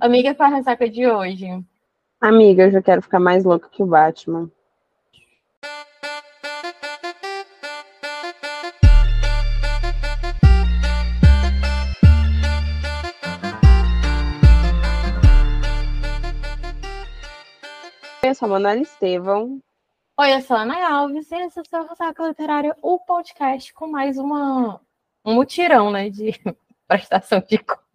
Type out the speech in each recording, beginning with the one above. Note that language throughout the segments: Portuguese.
Amiga, qual a ressaca de hoje? Amiga, eu já quero ficar mais louca que o Batman. Eu sou a Manuela Estevão. Oi, eu sou a Ana Alves e esse é o seu Ressaca Literária, o podcast com mais uma, um mutirão, né, de prestação de conta.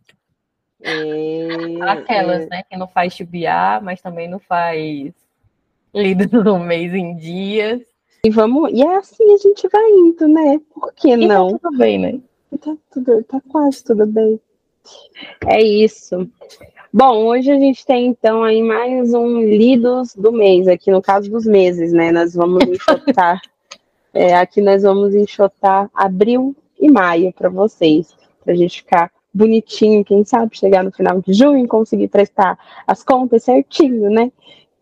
E... Aquelas, e- né, que não faz chubiar, mas também não faz lido no mês em dias. E vamos. E é assim a gente vai indo, né? Por que E não? tá tudo bem, né? Tá, tudo, tá quase tudo bem. É isso. Bom, hoje a gente tem então aí mais um Lidos do mês, aqui no caso dos meses, né? Nós vamos enxotar. é, aqui nós vamos enxotar abril e maio para vocês, para a gente ficar bonitinho, quem sabe chegar no final de junho e conseguir prestar as contas certinho, né?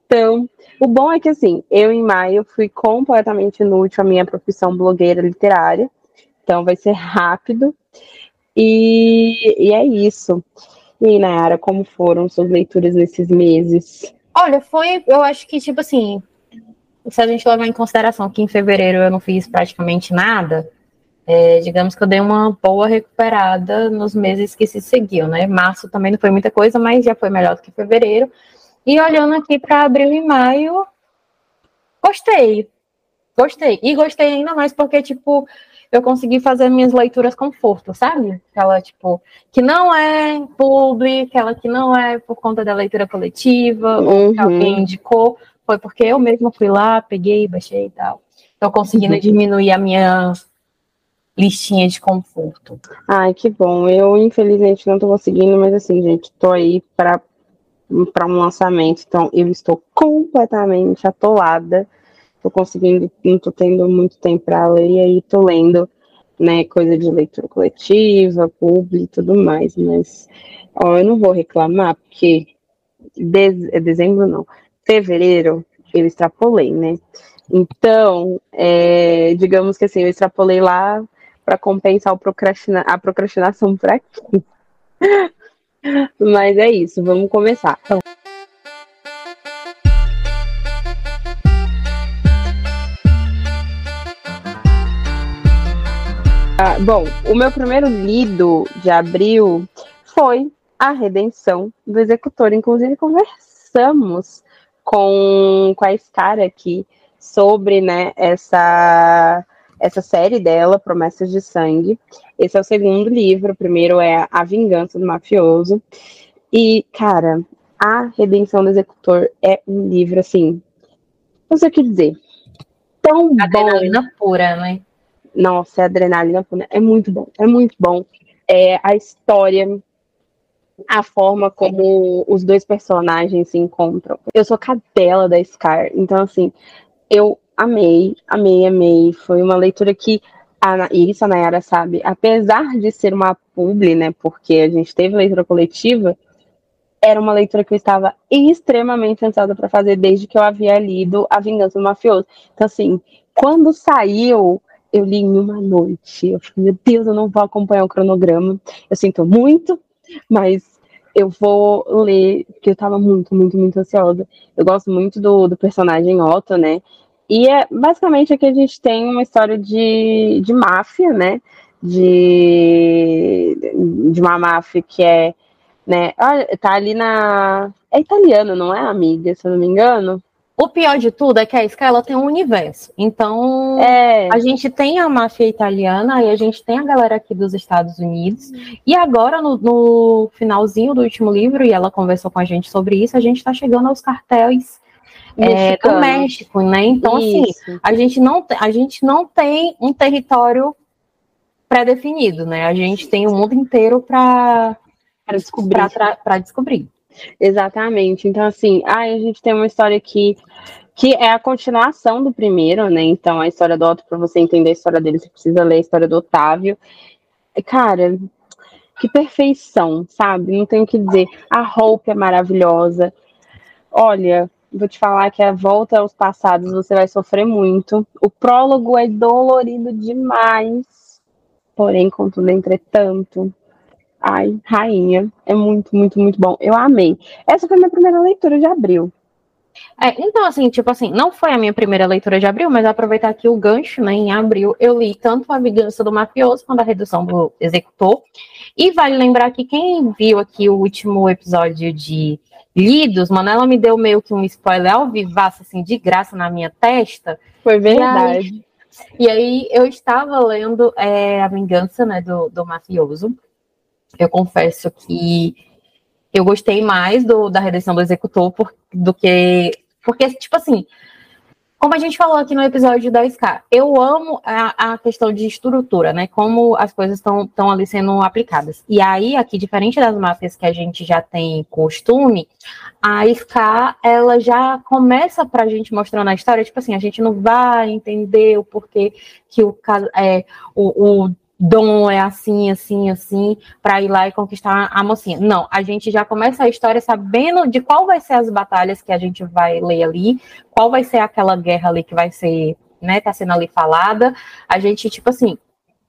Então, o bom é que assim, eu em maio fui completamente inútil à minha profissão blogueira literária. Então vai ser rápido. E, e é isso. E aí, Nayara, como foram suas leituras nesses meses? Olha, foi, eu acho que, tipo assim, se a gente levar em consideração que em fevereiro eu não fiz praticamente nada, é, digamos que eu dei uma boa recuperada nos meses que se seguiam, né? Março também não foi muita coisa, mas já foi melhor do que fevereiro. E olhando aqui para abril e maio, gostei. Gostei. E gostei ainda mais porque, tipo, eu consegui fazer minhas leituras conforto, sabe? Aquela, tipo, que não é publi, aquela que não é por conta da leitura coletiva, ou que Uhum. alguém indicou, foi porque eu mesma fui lá, peguei, baixei e tal. Então, conseguindo Uhum. diminuir a minha listinha de conforto. Ai, que bom. Eu, infelizmente, não tô conseguindo, mas assim, gente, tô aí para para um lançamento, então eu estou completamente atolada. Tô conseguindo, não tô tendo muito tempo para ler, e aí tô lendo, né, coisa de leitura coletiva, publi e tudo mais, mas ó, eu não vou reclamar, porque de- é dezembro não, fevereiro eu extrapolei, né? Então, é, digamos que assim, eu extrapolei lá para compensar procrastina- a procrastinação por aqui. Mas é isso, vamos começar. Então, Ah, bom, o meu primeiro lido de abril foi A Redenção do Executor. Inclusive, conversamos com, com a Scar aqui sobre né, essa, essa série dela, Promessas de Sangue. Esse é o segundo livro. O primeiro é A Vingança do Mafioso. E, cara, A Redenção do Executor é um livro, assim, não sei o que dizer. Tão bom. Adrenalina pura, né? Nossa, é adrenalina pura. É muito bom, é muito bom. É, a história, a forma como os dois personagens se encontram. Eu sou cadela da Scar, então assim, eu amei, amei, amei. Foi uma leitura que a, isso a Nayara sabe, apesar de ser uma publi, né, porque a gente teve leitura coletiva, era uma leitura que eu estava extremamente ansiosa para fazer desde que eu havia lido A Vingança do Mafioso. Então assim, quando saiu eu li em uma noite. Eu falei, meu Deus, eu não vou acompanhar o cronograma. Eu sinto muito, mas eu vou ler, porque eu tava muito, muito, muito ansiosa. Eu gosto muito do, do personagem Otto, né? E é basicamente aqui a gente tem uma história de, de máfia, né? De, de uma máfia que é, né? Tá ali na. É italiano, não é, amiga? Se eu não me engano. O pior de tudo é que a ela tem um universo. Então, É. A gente tem a máfia italiana e a gente tem a galera aqui dos Estados Unidos. E agora, no, no finalzinho do último livro, e ela conversou com a gente sobre isso, a gente está chegando aos cartéis é, do. México, né? Então, assim, Isso. a gente, não, a gente não tem um território pré-definido, né? A gente tem o mundo inteiro para descobrir. para descobrir. Exatamente. Então, assim, ai, a gente tem uma história aqui que é a continuação do primeiro, né? Então, a história do Otto, para você entender a história dele, você precisa ler a história do Otávio. Cara, que perfeição, sabe? Não tenho o que dizer. A roupa é maravilhosa. Olha, vou te falar que a volta aos passados você vai sofrer muito. O prólogo é dolorido demais. Porém, contudo, entretanto, ai, rainha. É muito, muito, muito bom. Eu amei. Essa foi minha primeira leitura de abril. É, então, assim, tipo assim, não foi a minha primeira leitura de abril, mas aproveitar aqui o gancho, né? Em abril, eu li tanto A Vingança do Mafioso quanto A Redução do Executor. E vale lembrar que quem viu aqui o último episódio de Lidos, mano, ela me deu meio que um spoiler ao vivaço, assim, de graça na minha testa. Foi verdade. E aí, e aí eu estava lendo é, A Vingança, né, do, do Mafioso. Eu confesso que eu gostei mais do, da redenção do executor por, do que. Porque, tipo assim, como a gente falou aqui no episódio da SK, eu amo a, a questão de estrutura, né? Como as coisas estão ali sendo aplicadas. E aí, aqui, diferente das máfias que a gente já tem costume, a SK, ela já começa pra gente mostrando a história, tipo assim, a gente não vai entender o porquê que o, é, o, o Dom é assim, assim, assim, para ir lá e conquistar a mocinha. Não, a gente já começa a história sabendo de qual vai ser as batalhas que a gente vai ler ali, qual vai ser aquela guerra ali que vai ser, né, tá sendo ali falada. A gente, tipo assim,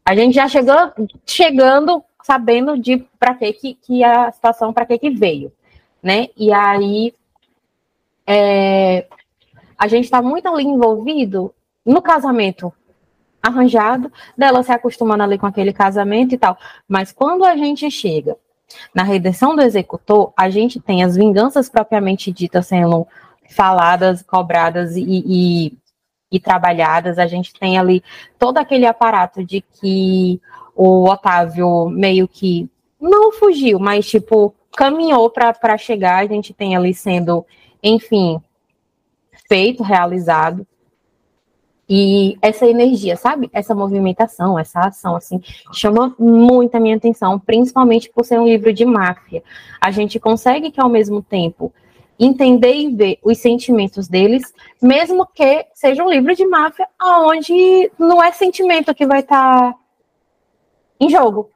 a gente já chegou chegando sabendo de para que, que a situação, para que que veio, né? E aí é, a gente está muito ali envolvido no casamento arranjado, dela se acostumando ali com aquele casamento e tal. Mas quando a gente chega na redenção do executor, a gente tem as vinganças propriamente ditas sendo faladas, cobradas e, e, e trabalhadas. A gente tem ali todo aquele aparato de que o Otávio meio que não fugiu, mas tipo caminhou para chegar. A gente tem ali sendo, enfim, feito, realizado. E essa energia, sabe? Essa movimentação, essa ação, assim, chama muito a minha atenção, principalmente por ser um livro de máfia. A gente consegue que, ao mesmo tempo, entender e ver os sentimentos deles, mesmo que seja um livro de máfia, onde não é sentimento que vai estar tá em jogo.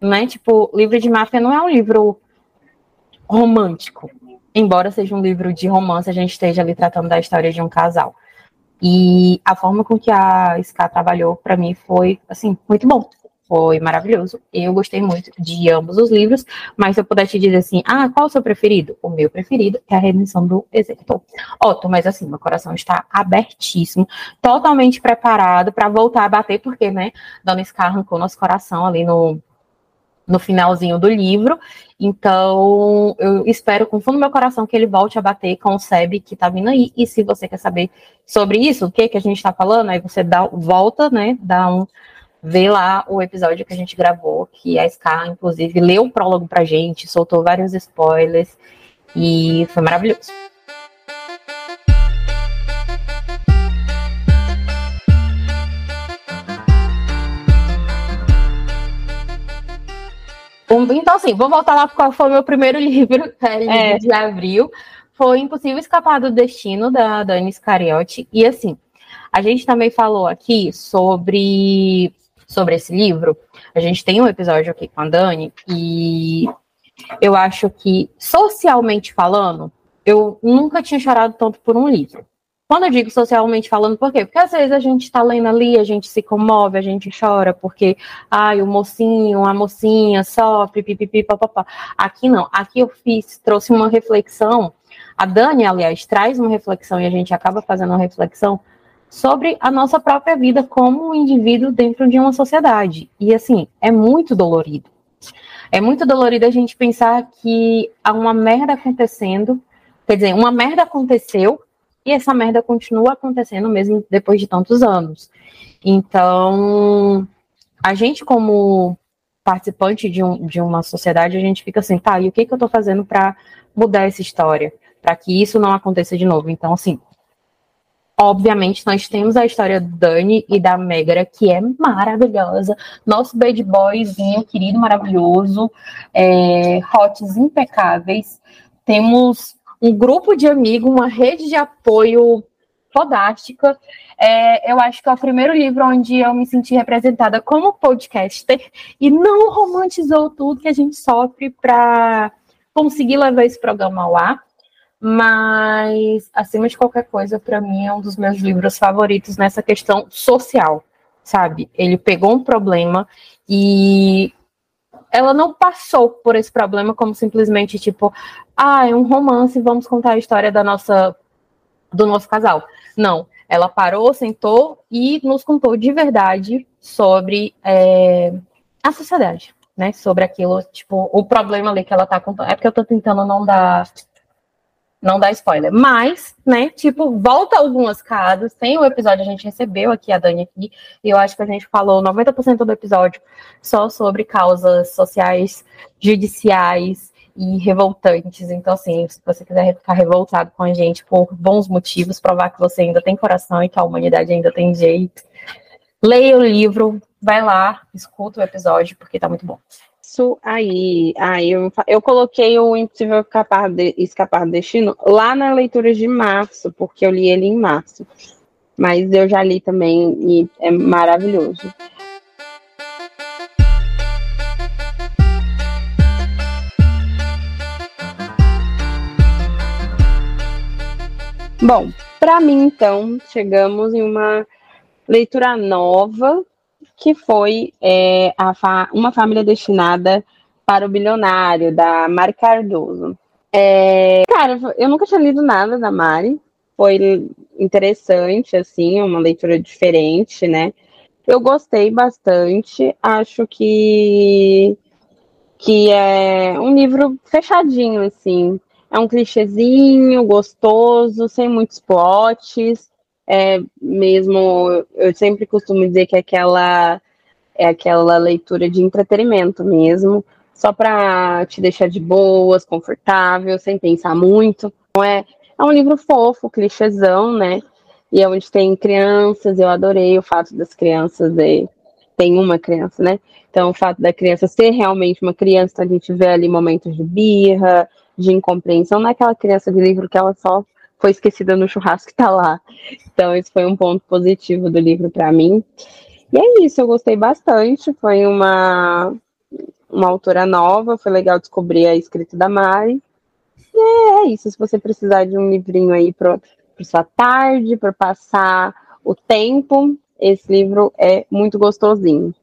Né? Tipo, livro de máfia não é um livro romântico. Embora seja um livro de romance, a gente esteja ali tratando da história de um casal. E a forma com que a Ska trabalhou para mim foi assim muito bom. Foi maravilhoso. Eu gostei muito de ambos os livros, mas se eu puder te dizer assim, ah, qual o seu preferido? O meu preferido é a Redenção do Executor. Otto, mas assim, meu coração está abertíssimo, totalmente preparado para voltar a bater, porque, né, Dona Ska arrancou nosso coração ali no, no finalzinho do livro. Então, eu espero com fundo do meu coração que ele volte a bater com o SEB que tá vindo aí. E se você quer saber sobre isso, o que que a gente tá falando, aí você dá volta, né? Dá um vê lá o episódio que a gente gravou, que a Ska, inclusive, leu o prólogo pra gente, soltou vários spoilers e foi maravilhoso. Então, assim, vou voltar lá para qual foi o meu primeiro livro, é, livro é. de abril. Foi Impossível Escapar do Destino, da Dani Scariotti. E, assim, a gente também falou aqui sobre, sobre esse livro. A gente tem um episódio aqui com a Dani e eu acho que, socialmente falando, eu nunca tinha chorado tanto por um livro. Quando eu digo socialmente falando, por quê? Porque às vezes a gente está lendo ali, a gente se comove, a gente chora, porque, ai, o mocinho, a mocinha sofre, pipipi, papapá. Aqui não, aqui eu fiz, trouxe uma reflexão. A Dani, aliás, traz uma reflexão e a gente acaba fazendo uma reflexão sobre a nossa própria vida como um indivíduo dentro de uma sociedade. E assim, é muito dolorido. É muito dolorido a gente pensar que há uma merda acontecendo, quer dizer, uma merda aconteceu e essa merda continua acontecendo mesmo depois de tantos anos. Então, a gente, como participante de, um, de uma sociedade, a gente fica assim, tá, e o que, que eu estou fazendo para mudar essa história? Para que isso não aconteça de novo. Então, assim, obviamente, nós temos a história do Dani e da Megra, que é maravilhosa. Nosso bad boyzinho, querido, maravilhoso. É, hots impecáveis. Temos um grupo de amigos, uma rede de apoio fodástica. É, eu acho que é o primeiro livro onde eu me senti representada como podcaster e não romantizou tudo que a gente sofre para conseguir levar esse programa ao ar. Mas, acima de qualquer coisa, para mim é um dos meus livros favoritos nessa questão social, sabe? Ele pegou um problema e ela não passou por esse problema como simplesmente tipo, ah, é um romance, vamos contar a história da nossa do nosso casal. Não, ela parou, sentou e nos contou de verdade sobre é, a sociedade, né? Sobre aquilo, tipo, o problema ali que ela tá contando. É porque eu tô tentando não dar não dar spoiler. Mas, né, tipo, volta algumas casas. Tem o um episódio, a gente recebeu aqui a Dani aqui, e eu acho que a gente falou 90% do episódio só sobre causas sociais, judiciais e revoltantes. Então, assim, se você quiser ficar revoltado com a gente por bons motivos, provar que você ainda tem coração e que a humanidade ainda tem jeito, leia o livro, vai lá, escuta o episódio, porque tá muito bom isso aí. Aí eu, eu coloquei o Impossível Escapar, de, Escapar do Destino lá na leitura de março, porque eu li ele em março. Mas eu já li também e é maravilhoso. Bom, para mim então, chegamos em uma leitura nova que foi é, fa Uma Família Destinada para o Bilionário, da Mari Cardoso. É, cara, eu nunca tinha lido nada da Mari, foi interessante, assim, uma leitura diferente, né? Eu gostei bastante, acho que, que é um livro fechadinho, assim. É um clichêzinho, gostoso, sem muitos plots, é mesmo, eu sempre costumo dizer que é aquela é aquela leitura de entretenimento mesmo, só para te deixar de boas, confortável, sem pensar muito. Não é, é um livro fofo, clichêzão, né? E é onde tem crianças, eu adorei o fato das crianças é, tem uma criança, né? Então, o fato da criança ser realmente uma criança, a gente vê ali momentos de birra, de incompreensão, não é aquela criança de livro que ela só foi esquecida no churrasco que tá lá. Então, isso foi um ponto positivo do livro para mim. E é isso, eu gostei bastante. Foi uma, uma autora nova, foi legal descobrir a escrita da Mari. E é, isso, se você precisar de um livrinho aí para sua tarde, para passar o tempo, esse livro é muito gostosinho.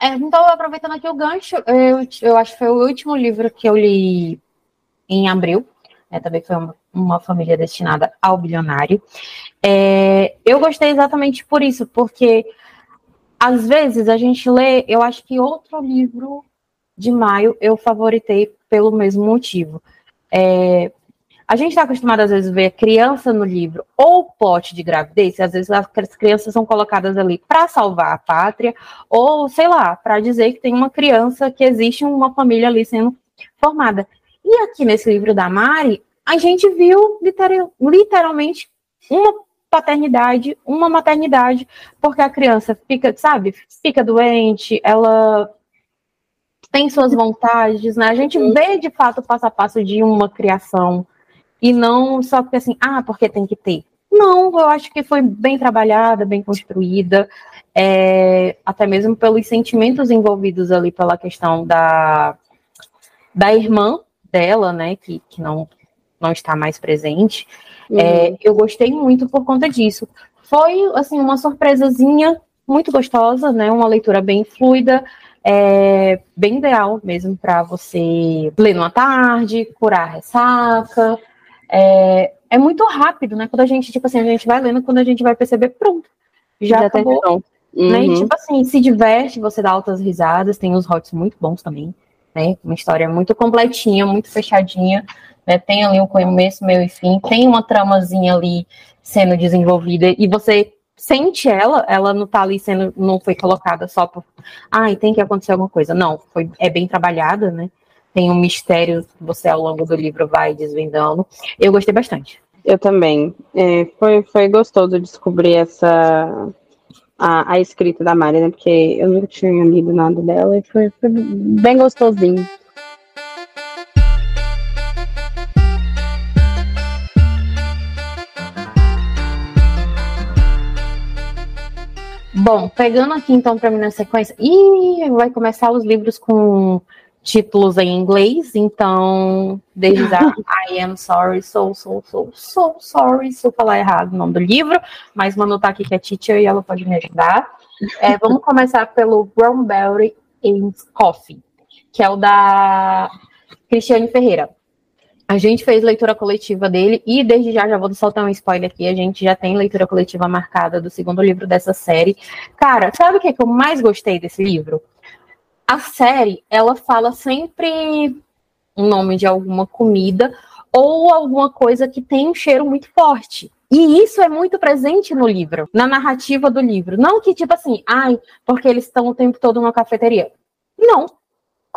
É, então, aproveitando aqui o gancho, eu, eu acho que foi o último livro que eu li em abril, né, também foi uma, uma, família destinada ao bilionário. É, eu gostei exatamente por isso, porque às vezes a gente lê, eu acho que outro livro de maio eu favoritei pelo mesmo motivo. É, a gente está acostumado, às vezes, a ver criança no livro ou pote de gravidez, às vezes as crianças são colocadas ali para salvar a pátria, ou, sei lá, para dizer que tem uma criança, que existe uma família ali sendo formada. E aqui nesse livro da Mari, a gente viu literal, literalmente uma paternidade, uma maternidade, porque a criança fica, sabe, fica doente, ela tem suas vontades, né? A gente vê de fato o passo a passo de uma criação e não só porque assim, ah, porque tem que ter. Não, eu acho que foi bem trabalhada, bem construída, é, até mesmo pelos sentimentos envolvidos ali pela questão da, da irmã, dela, né, que, que não, não está mais presente. Uhum. É, eu gostei muito por conta disso. Foi, assim, uma surpresazinha muito gostosa, né, uma leitura bem fluida, é, bem ideal mesmo para você ler numa tarde, curar a ressaca. É, é muito rápido, né? Quando a gente, tipo assim, a gente vai lendo, quando a gente vai perceber, pronto, já, já acabou. Uhum. Né? E, uhum. tipo assim, se diverte, você dá altas risadas, tem os hots muito bons também né? Uma história muito completinha, muito fechadinha, né? Tem ali um começo, meio e fim, tem uma tramazinha ali sendo desenvolvida e você sente ela, ela não tá ali sendo, não foi colocada só por, ah, tem que acontecer alguma coisa. Não, foi, é bem trabalhada, né? Tem um mistério que você ao longo do livro vai desvendando. Eu gostei bastante. Eu também. É, foi, foi gostoso descobrir essa a, a escrita da Mari, né? Porque eu nunca tinha lido nada dela e foi, foi bem gostosinho. Bom, pegando aqui então para mim na sequência, e vai começar os livros com títulos em inglês, então, desde já, I am sorry, so, so, so, so sorry se eu falar errado o nome do livro, mas Manu tá aqui que é teacher e ela pode me ajudar. É, vamos começar pelo Brown Berry Coffee, que é o da Cristiane Ferreira. A gente fez leitura coletiva dele e desde já, já vou soltar um spoiler aqui, a gente já tem leitura coletiva marcada do segundo livro dessa série. Cara, sabe o que, é que eu mais gostei desse livro? A série, ela fala sempre o nome de alguma comida ou alguma coisa que tem um cheiro muito forte. E isso é muito presente no livro, na narrativa do livro. Não que, tipo assim, ai, porque eles estão o tempo todo na cafeteria. Não,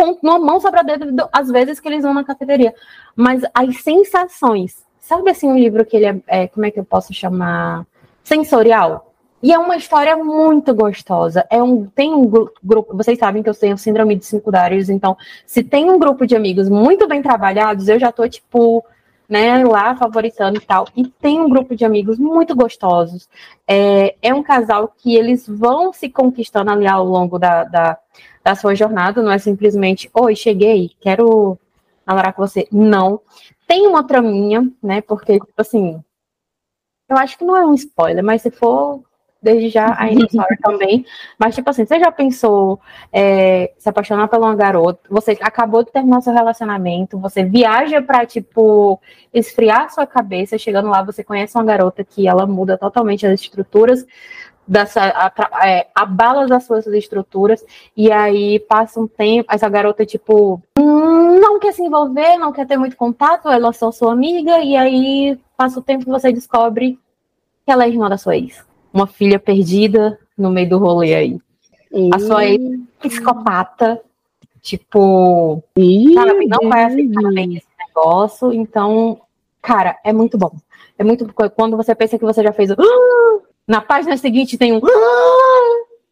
com uma mão sobre a dedo às vezes que eles vão na cafeteria. Mas as sensações, sabe assim, um livro que ele é, é, como é que eu posso chamar? Sensorial. E é uma história muito gostosa. É um, tem um grupo, vocês sabem que eu tenho síndrome de cinco dários, então, se tem um grupo de amigos muito bem trabalhados, eu já tô, tipo, né, lá favoritando e tal. E tem um grupo de amigos muito gostosos. É, é um casal que eles vão se conquistando ali ao longo da, da da sua jornada, não é simplesmente, oi, cheguei, quero namorar com você. Não. Tem uma traminha, né? Porque, tipo assim, eu acho que não é um spoiler, mas se for, desde já, ainda spoiler também. Mas, tipo assim, você já pensou é, se apaixonar por uma garota, você acabou de terminar seu relacionamento, você viaja pra, tipo, esfriar sua cabeça, chegando lá, você conhece uma garota que ela muda totalmente as estruturas dessa, a, é, abala as suas estruturas, e aí passa um tempo, essa garota, tipo, não quer se envolver, não quer ter muito contato, ela é só sua amiga, e aí passa o tempo que você descobre que ela é irmã da sua ex. Uma filha perdida no meio do rolê aí. A sua ex psicopata, tipo, sabe, não vai aceitar bem esse negócio, então, cara, é muito bom. É muito quando você pensa que você já fez o na página seguinte tem um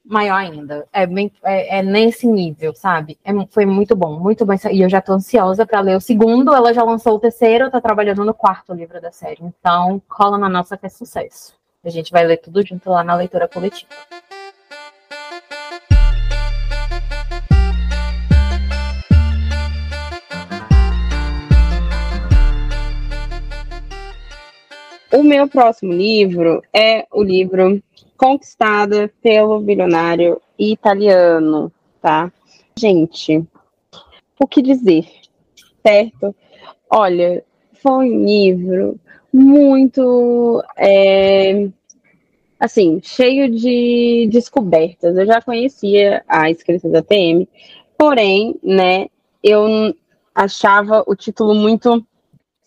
maior ainda. É, bem, é, é nesse nível, sabe? É, foi muito bom, muito bom. E eu já tô ansiosa para ler o segundo. Ela já lançou o terceiro, tá trabalhando no quarto livro da série. Então, cola na nossa que é sucesso. A gente vai ler tudo junto lá na leitura coletiva. O meu próximo livro é o livro Conquistada pelo Bilionário Italiano, tá? Gente, o que dizer, certo? Olha, foi um livro muito, é, assim, cheio de descobertas. Eu já conhecia a escrita da TM, porém, né, eu achava o título muito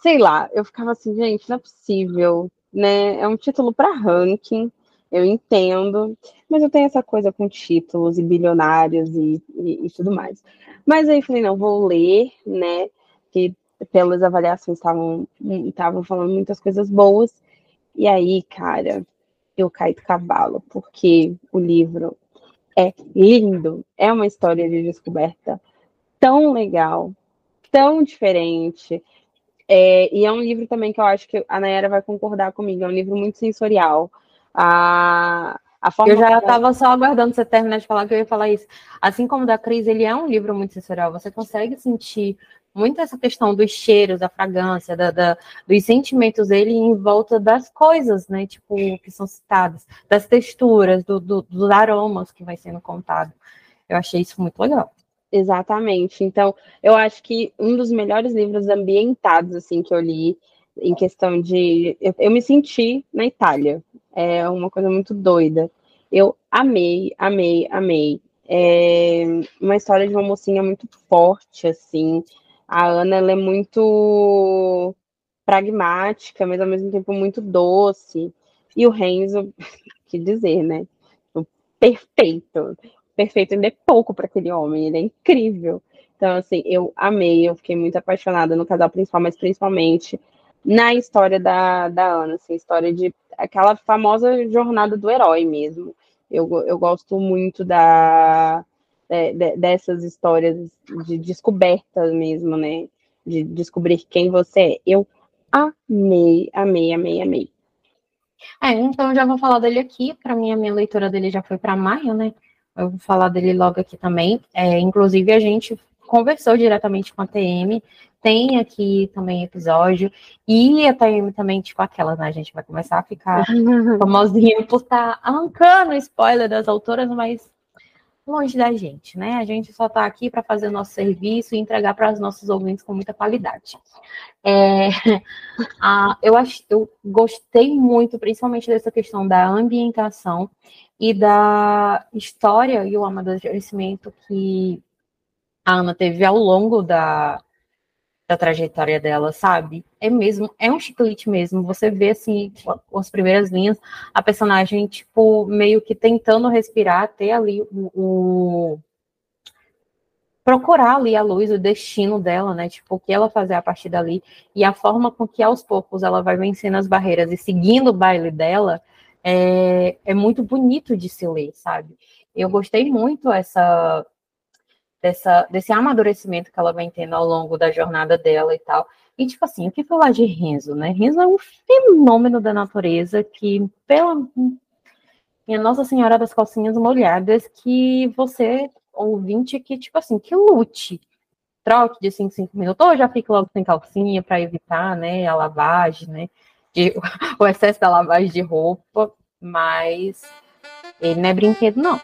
sei lá, eu ficava assim, gente, não é possível, né? É um título para ranking, eu entendo, mas eu tenho essa coisa com títulos e bilionários e, e, e tudo mais. Mas aí falei, não, vou ler, né? Que pelas avaliações estavam estavam falando muitas coisas boas. E aí, cara, eu caí do cavalo, porque o livro é lindo, é uma história de descoberta tão legal, tão diferente. É, e é um livro também que eu acho que a Nayara vai concordar comigo, é um livro muito sensorial. A, a forma eu já estava só aguardando você terminar de falar que eu ia falar isso. Assim como da Cris, ele é um livro muito sensorial. Você consegue sentir muito essa questão dos cheiros, da fragrância, da, da, dos sentimentos dele em volta das coisas, né? Tipo, que são citadas, das texturas, do, do, dos aromas que vai sendo contado. Eu achei isso muito legal. Exatamente. Então, eu acho que um dos melhores livros ambientados assim que eu li em questão de eu, eu, me senti na Itália. É uma coisa muito doida. Eu amei, amei, amei. É uma história de uma mocinha muito forte assim. A Ana ela é muito pragmática, mas ao mesmo tempo muito doce. E o Renzo, que dizer, né? Perfeito perfeito ainda é pouco para aquele homem, ele é incrível. Então, assim, eu amei, eu fiquei muito apaixonada no casal principal, mas principalmente na história da, da Ana, assim, história de aquela famosa jornada do herói mesmo. Eu, eu gosto muito da, de, de, dessas histórias de descoberta mesmo, né? De descobrir quem você é. Eu amei, amei, amei, amei. É, então já vou falar dele aqui. Para mim, a minha leitura dele já foi para maio, né? Eu vou falar dele logo aqui também. É, inclusive, a gente conversou diretamente com a TM, tem aqui também episódio, e a TM também, tipo aquela, né? A gente vai começar a ficar famosinha por estar tá arrancando spoiler das autoras, mas longe da gente, né? A gente só está aqui para fazer o nosso serviço e entregar para os nossos ouvintes com muita qualidade. É, a, eu, acho, eu gostei muito, principalmente dessa questão da ambientação e da história e o amadurecimento que a Ana teve ao longo da, da trajetória dela, sabe? É mesmo, é um chiclete mesmo. Você vê assim, as primeiras linhas, a personagem, tipo, meio que tentando respirar, ter ali o, o procurar ali a luz, o destino dela, né? Tipo, o que ela fazer a partir dali e a forma com que aos poucos ela vai vencendo as barreiras e seguindo o baile dela é, é muito bonito de se ler, sabe? Eu gostei muito essa dessa, desse amadurecimento que ela vem tendo ao longo da jornada dela e tal. E, tipo assim, o que falar de Renzo, né? Renzo é um fenômeno da natureza que, pela minha Nossa Senhora das Calcinhas Molhadas, que você, ouvinte, que, tipo assim, que lute. Troque de 5 5 minutos, ou já fique logo sem calcinha para evitar, né, a lavagem, né, de, o excesso da lavagem de roupa, mas ele não é brinquedo, não.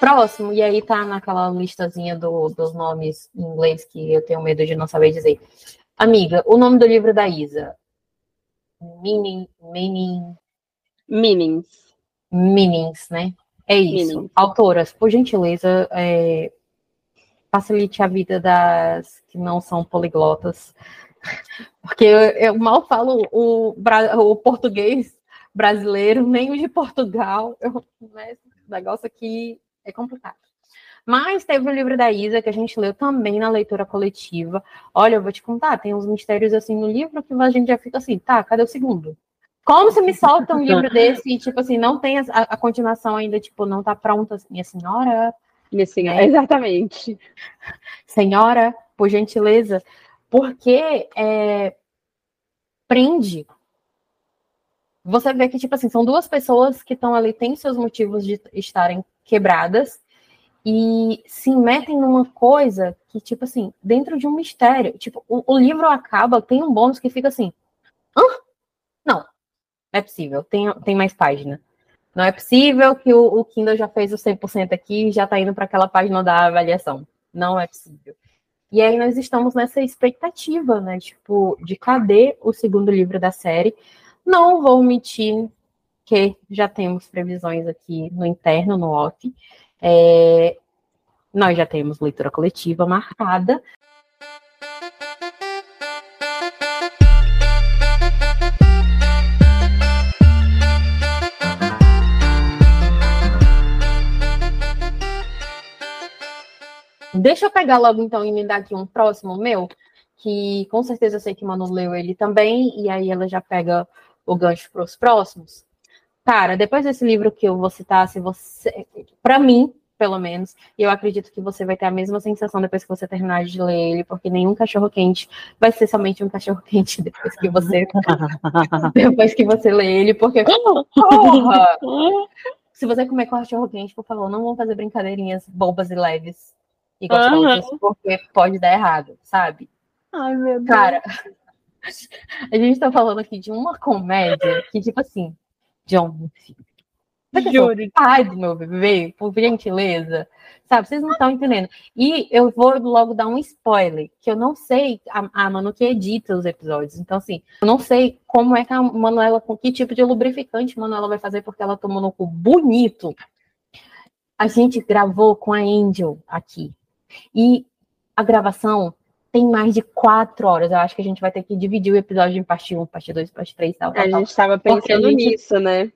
Próximo, e aí tá naquela listazinha do, dos nomes em inglês que eu tenho medo de não saber dizer. Amiga, o nome do livro da Isa. Meaning, meaning... Meanings. Meanings, né? É isso. Meanings. Autoras, por gentileza, é, facilite a vida das que não são poliglotas. Porque eu, eu mal falo o, o, português brasileiro, nem o de Portugal. Eu, né, negócio aqui é complicado. Mas teve o livro da Isa, que a gente leu também na leitura coletiva. Olha, eu vou te contar, tem uns mistérios assim no livro que a gente já fica assim, tá, cadê o segundo? Como você me solta um livro desse e, tipo assim, não tem a, a, continuação ainda, tipo, não tá pronta, minha senhora? Minha senhora, né? exatamente. Senhora, por gentileza, porque é, prende. Você vê que, tipo assim, são duas pessoas que estão ali, têm seus motivos de estarem quebradas, e se metem numa coisa que, tipo assim, dentro de um mistério. Tipo, o, o livro acaba, tem um bônus que fica assim. Hã? Não, não é possível, tem, tem mais página. Não é possível que o, o Kindle já fez o 100% aqui e já está indo para aquela página da avaliação. Não é possível. E aí nós estamos nessa expectativa, né? Tipo, de cadê o segundo livro da série? Não vou omitir que já temos previsões aqui no interno, no off. É, nós já temos leitura coletiva marcada. Deixa eu pegar logo então e me dar aqui um próximo meu, que com certeza eu sei que Manu leu ele também, e aí ela já pega o gancho para os próximos. Cara, depois desse livro que eu vou citar, se você, para mim, pelo menos, e eu acredito que você vai ter a mesma sensação depois que você terminar de ler ele, porque nenhum cachorro quente vai ser somente um cachorro quente depois que você depois que você lê ele, porque porra! Se você comer cachorro quente, por favor, não vão fazer brincadeirinhas bobas e leves e gostosas, uhum. porque pode dar errado, sabe? Ai, meu Deus. Cara, a gente tá falando aqui de uma comédia que, tipo assim, John, filho. Juro. Pai do meu bebê, por gentileza. Sabe, vocês não estão entendendo. E eu vou logo dar um spoiler, que eu não sei a, a Manu que edita os episódios. Então, assim, eu não sei como é que a Manuela, com que tipo de lubrificante a Manuela vai fazer, porque ela tomou no cu bonito. A gente gravou com a Angel aqui. E a gravação tem mais de quatro horas. Eu acho que a gente vai ter que dividir o episódio em parte 1, parte 2, parte 3 tal. tal a gente estava pensando gente... nisso, né?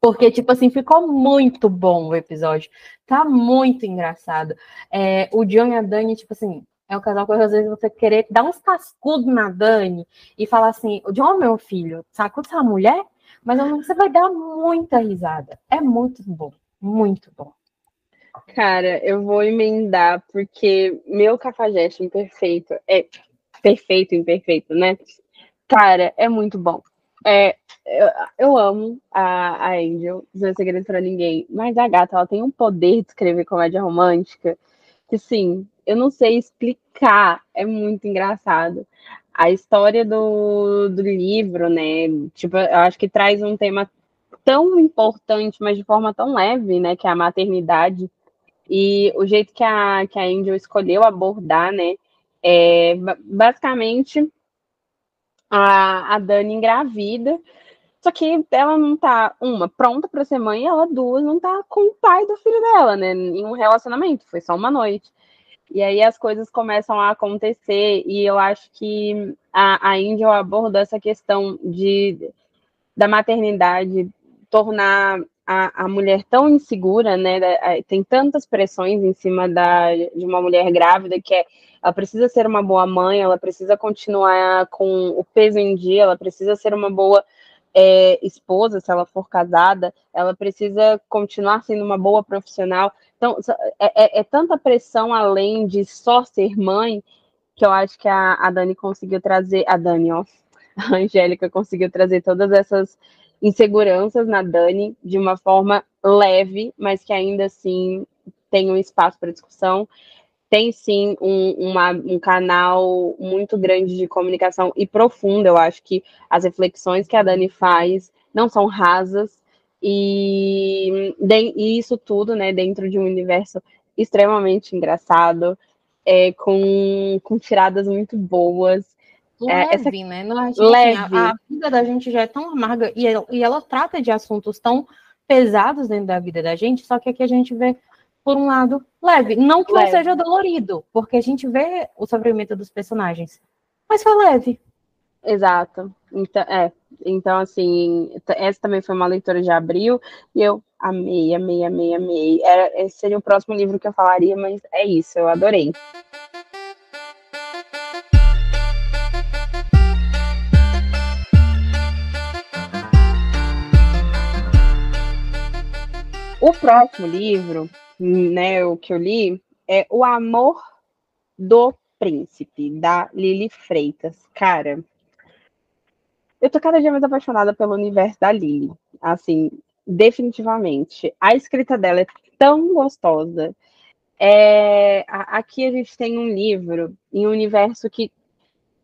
Porque, tipo assim, ficou muito bom o episódio. Tá muito engraçado. É, o John e a Dani, tipo assim, é um casal que às vezes você querer dar uns cascudos na Dani e falar assim: o John, meu filho, sacuda essa mulher, mas você vai dar muita risada. É muito bom, muito bom. Cara, eu vou emendar, porque meu cafajeste imperfeito é perfeito, imperfeito, né? Cara, é muito bom. É, eu, eu amo a, a Angel, não é segredo pra ninguém, mas a gata, ela tem um poder de escrever comédia romântica que, sim, eu não sei explicar, é muito engraçado. A história do, do livro, né? Tipo, eu acho que traz um tema tão importante, mas de forma tão leve, né? Que é a maternidade. E o jeito que a, que a Angel escolheu abordar, né? É, basicamente, a, a Dani engravida, só que ela não tá, uma, pronta para ser mãe, ela, duas, não tá com o pai do filho dela, né? Em um relacionamento, foi só uma noite. E aí as coisas começam a acontecer, e eu acho que a, a Angel abordou essa questão de da maternidade tornar a, a mulher tão insegura, né? Tem tantas pressões em cima da, de uma mulher grávida que é ela precisa ser uma boa mãe, ela precisa continuar com o peso em dia, ela precisa ser uma boa é, esposa, se ela for casada, ela precisa continuar sendo uma boa profissional. Então, é, é, é tanta pressão além de só ser mãe que eu acho que a, a Dani conseguiu trazer, a Dani, ó, a Angélica conseguiu trazer todas essas inseguranças na Dani de uma forma leve, mas que ainda assim tem um espaço para discussão tem sim um, uma, um canal muito grande de comunicação e profundo. Eu acho que as reflexões que a Dani faz não são rasas e, e isso tudo, né, dentro de um universo extremamente engraçado, é, com, com tiradas muito boas. É, leve, essa... né? Não, gente, leve. A, a, vida da gente já é tão amarga e ela, e ela trata de assuntos tão pesados dentro da vida da gente, só que aqui a gente vê por um lado, leve. Não que leve. não seja dolorido, porque a gente vê o sofrimento dos personagens. Mas foi leve. Exato. Então, é. Então, assim, essa também foi uma leitura de abril, e eu amei, amei, amei, amei. Era, esse seria o próximo livro que eu falaria, mas é isso, eu adorei. O próximo livro né, o que eu li, é O Amor do Príncipe, da Lili Freitas. Cara, eu tô cada dia mais apaixonada pelo universo da Lili. Assim, definitivamente. A escrita dela é tão gostosa. É, aqui a gente tem um livro em um universo que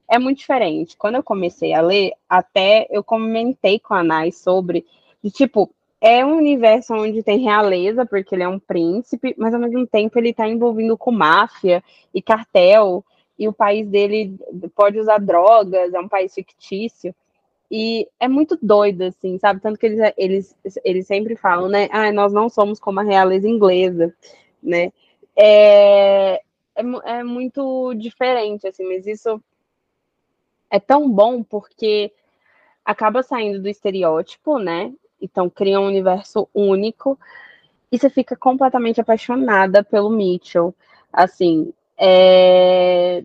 é muito diferente. Quando eu comecei a ler, até eu comentei com a Nai sobre, de tipo, é um universo onde tem realeza, porque ele é um príncipe, mas ao mesmo tempo ele está envolvido com máfia e cartel, e o país dele pode usar drogas, é um país fictício. E é muito doido, assim, sabe? Tanto que eles, eles, eles sempre falam, né? Ah, nós não somos como a realeza inglesa, né? É, é, é muito diferente, assim, mas isso é tão bom porque acaba saindo do estereótipo, né? Então cria um universo único e você fica completamente apaixonada pelo Mitchell. Assim, é,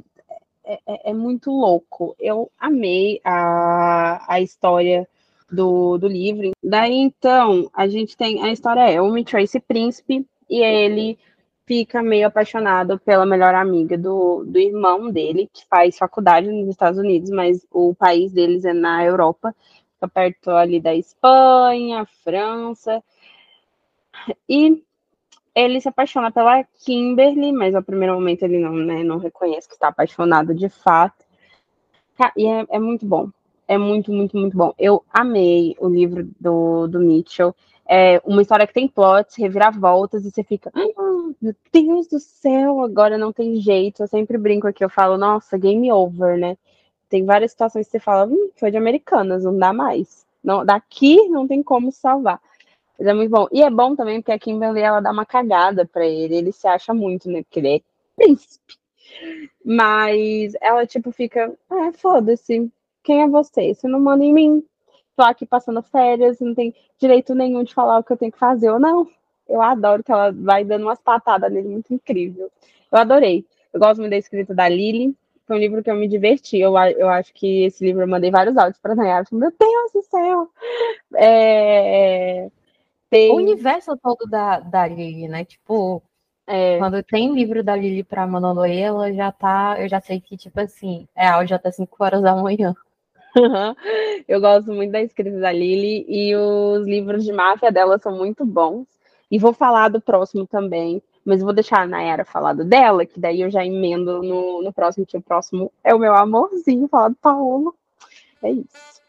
é, é, é muito louco. Eu amei a, a história do, do livro. Daí então, a gente tem a história é o Mitchell esse príncipe e ele fica meio apaixonado pela melhor amiga do, do irmão dele, que faz faculdade nos Estados Unidos, mas o país deles é na Europa fica perto ali da Espanha, França. E ele se apaixona pela Kimberly, mas ao primeiro momento ele não, né, não reconhece que está apaixonado de fato. E é, é, muito bom. É muito, muito, muito bom. Eu amei o livro do, do Mitchell. É uma história que tem plots, reviravoltas, e você fica, ah, meu Deus do céu, agora não tem jeito. Eu sempre brinco aqui, eu falo, nossa, game over, né? Tem várias situações que você fala, hum, foi de americanas, não dá mais. Não, daqui não tem como salvar. Mas é muito bom. E é bom também porque a Kimberly ela dá uma cagada para ele. Ele se acha muito, né? Porque ele é príncipe. Mas ela, tipo, fica, ah, foda-se. Quem é você? Você não manda em mim. Tô aqui passando férias, não tem direito nenhum de falar o que eu tenho que fazer ou não. Eu adoro que ela vai dando umas patadas nele, muito incrível. Eu adorei. Eu gosto muito da escrita da Lily. Foi um livro que eu me diverti. Eu, eu acho que esse livro eu mandei vários áudios para Nayara. Meu Deus do céu! É, tem... O universo todo da, da Lili, né? Tipo, é... quando tem livro da Lili para Manonoe, ela já tá. Eu já sei que, tipo assim, é áudio até 5 horas da manhã. eu gosto muito da escrita da Lili e os livros de máfia dela são muito bons. E vou falar do próximo também, Mas eu vou deixar a Nayara falado dela, que daí eu já emendo no, no próximo, que o próximo é o meu amorzinho, falar do Paulo. É isso.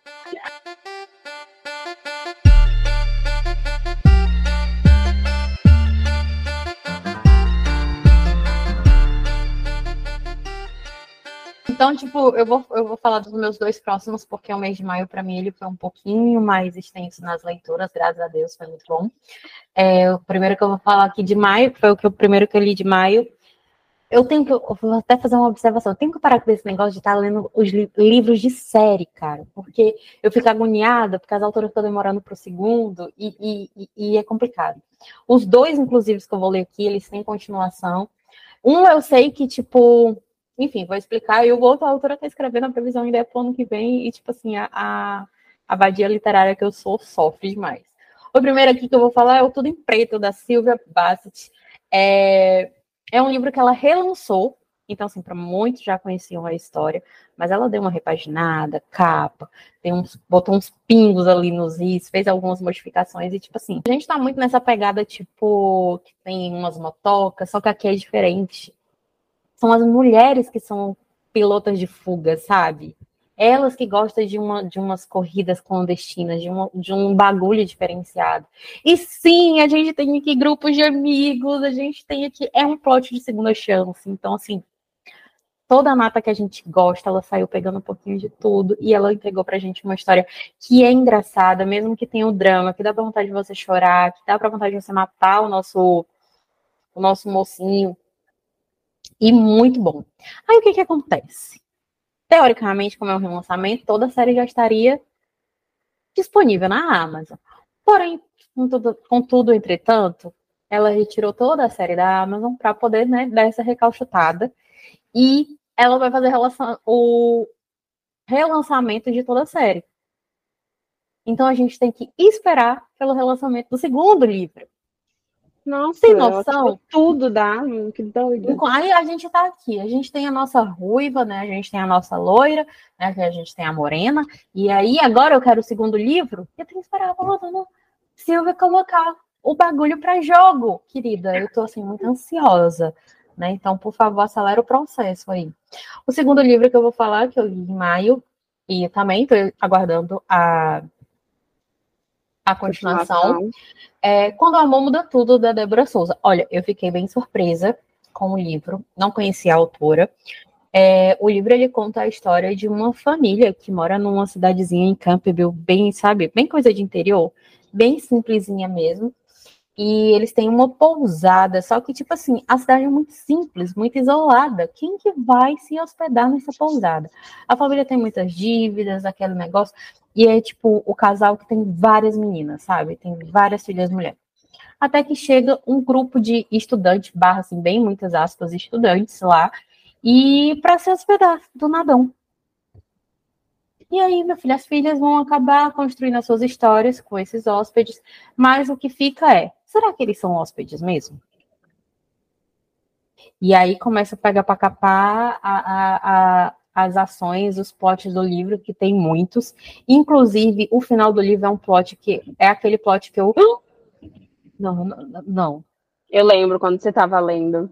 Então, tipo, eu vou, eu vou falar dos meus dois próximos, porque o mês de maio, para mim, ele foi um pouquinho mais extenso nas leituras, graças a Deus, foi muito bom. É, o primeiro que eu vou falar aqui de maio, foi o, que, o primeiro que eu li de maio, eu tenho que, eu vou até fazer uma observação, eu tenho que parar com esse negócio de estar lendo os li livros de série, cara, porque eu fico agoniada, porque as autoras estão demorando para o segundo, e, e, e é complicado. Os dois, inclusive, que eu vou ler aqui, eles têm continuação. Um eu sei que, tipo, enfim, vou explicar. E o outro, autora está escrevendo a previsão ainda é pro ano que vem, e, tipo assim, a, a, a vadia literária que eu sou sofre demais. O primeiro aqui que eu vou falar é o Tudo em Preto, da Silvia Bassett. É, é um livro que ela relançou, então, assim, para muitos já conheciam a história, mas ela deu uma repaginada, capa, uns, botou uns pingos ali nos is, fez algumas modificações e, tipo assim, a gente tá muito nessa pegada, tipo, que tem umas motocas, só que aqui é diferente são as mulheres que são pilotas de fuga, sabe? Elas que gostam de, uma, de umas corridas clandestinas, de, uma, de um bagulho diferenciado. E sim, a gente tem aqui grupos de amigos, a gente tem aqui. É um plot de segunda chance. Então, assim, toda a mata que a gente gosta, ela saiu pegando um pouquinho de tudo e ela entregou pra gente uma história que é engraçada, mesmo que tenha o drama, que dá pra vontade de você chorar, que dá pra vontade de você matar o nosso, o nosso mocinho e muito bom. Aí o que, que acontece? Teoricamente, como é um relançamento, toda a série já estaria disponível na Amazon. Porém, contudo, entretanto, ela retirou toda a série da Amazon para poder né, dar essa recalchutada. E ela vai fazer o relançamento de toda a série. Então a gente tem que esperar pelo relançamento do segundo livro. Nossa, tem noção? Tudo dá, que doido. Aí a gente tá aqui, a gente tem a nossa ruiva, né? A gente tem a nossa loira, né? A gente tem a morena. E aí agora eu quero o segundo livro. Eu tenho que esperar a volta do Silvia colocar o bagulho para jogo, querida. Eu tô assim muito ansiosa, né? Então, por favor, acelera o processo aí. O segundo livro que eu vou falar, que eu li em maio, e também tô aguardando a a continuação. continuação. É, Quando o Amor Muda Tudo, da Débora Souza. Olha, eu fiquei bem surpresa com o livro, não conhecia a autora. É, o livro ele conta a história de uma família que mora numa cidadezinha em Campbell, bem, sabe, bem coisa de interior, bem simplesinha mesmo. E eles têm uma pousada, só que, tipo assim, a cidade é muito simples, muito isolada. Quem que vai se hospedar nessa pousada? A família tem muitas dívidas, aquele negócio. E é tipo o casal que tem várias meninas, sabe? Tem várias filhas mulheres. Até que chega um grupo de estudantes, barra assim, bem muitas aspas, estudantes lá, e para se hospedar do nadão. E aí, meu filho, as filhas vão acabar construindo as suas histórias com esses hóspedes, mas o que fica é: será que eles são hóspedes mesmo? E aí começa a pegar para capar a, a, a, as ações, os plots do livro, que tem muitos. Inclusive, o final do livro é um plot que é aquele plot que eu. Não, não. não. Eu lembro quando você estava lendo.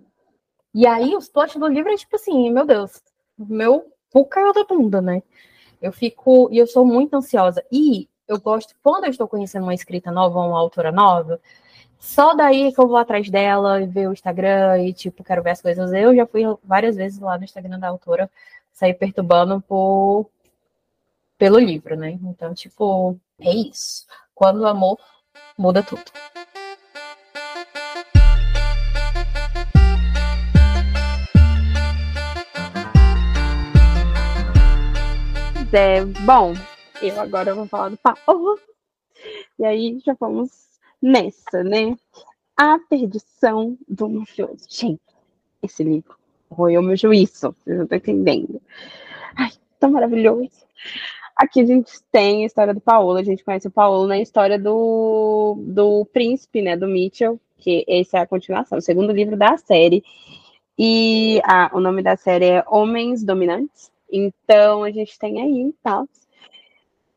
E aí, os plots do livro é tipo assim, meu Deus, meu cu caiu da bunda, né? Eu fico. E eu sou muito ansiosa. E eu gosto, quando eu estou conhecendo uma escrita nova, uma autora nova, só daí que eu vou atrás dela e ver o Instagram e, tipo, quero ver as coisas. Eu já fui várias vezes lá no Instagram da autora sair perturbando por pelo livro, né? Então, tipo, é isso. Quando o amor muda tudo. É, bom, eu agora vou falar do Paulo. E aí já vamos nessa, né? A perdição do mafioso. Gente, esse livro roeu meu juízo, vocês não estão entendendo. Ai, tão maravilhoso. Aqui a gente tem a história do Paulo, a gente conhece o Paulo na história do, do príncipe, né, do Mitchell, que esse é a continuação, o segundo livro da série. E ah, o nome da série é Homens Dominantes. Então a gente tem aí, tá?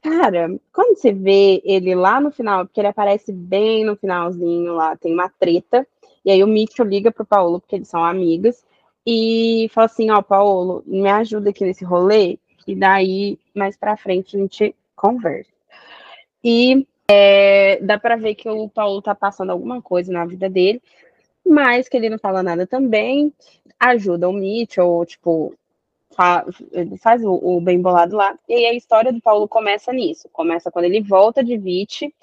Cara, quando você vê ele lá no final, porque ele aparece bem no finalzinho lá, tem uma treta, e aí o Mitchell liga pro Paulo, porque eles são amigos, e fala assim, ó, Paulo, me ajuda aqui nesse rolê, e daí, mais pra frente, a gente conversa. E é, dá pra ver que o Paulo tá passando alguma coisa na vida dele, mas que ele não fala nada também, ajuda o Mitchell, tipo, ele faz o, o, bem bolado lá. E aí a história do Paulo começa nisso. Começa quando ele volta de Vite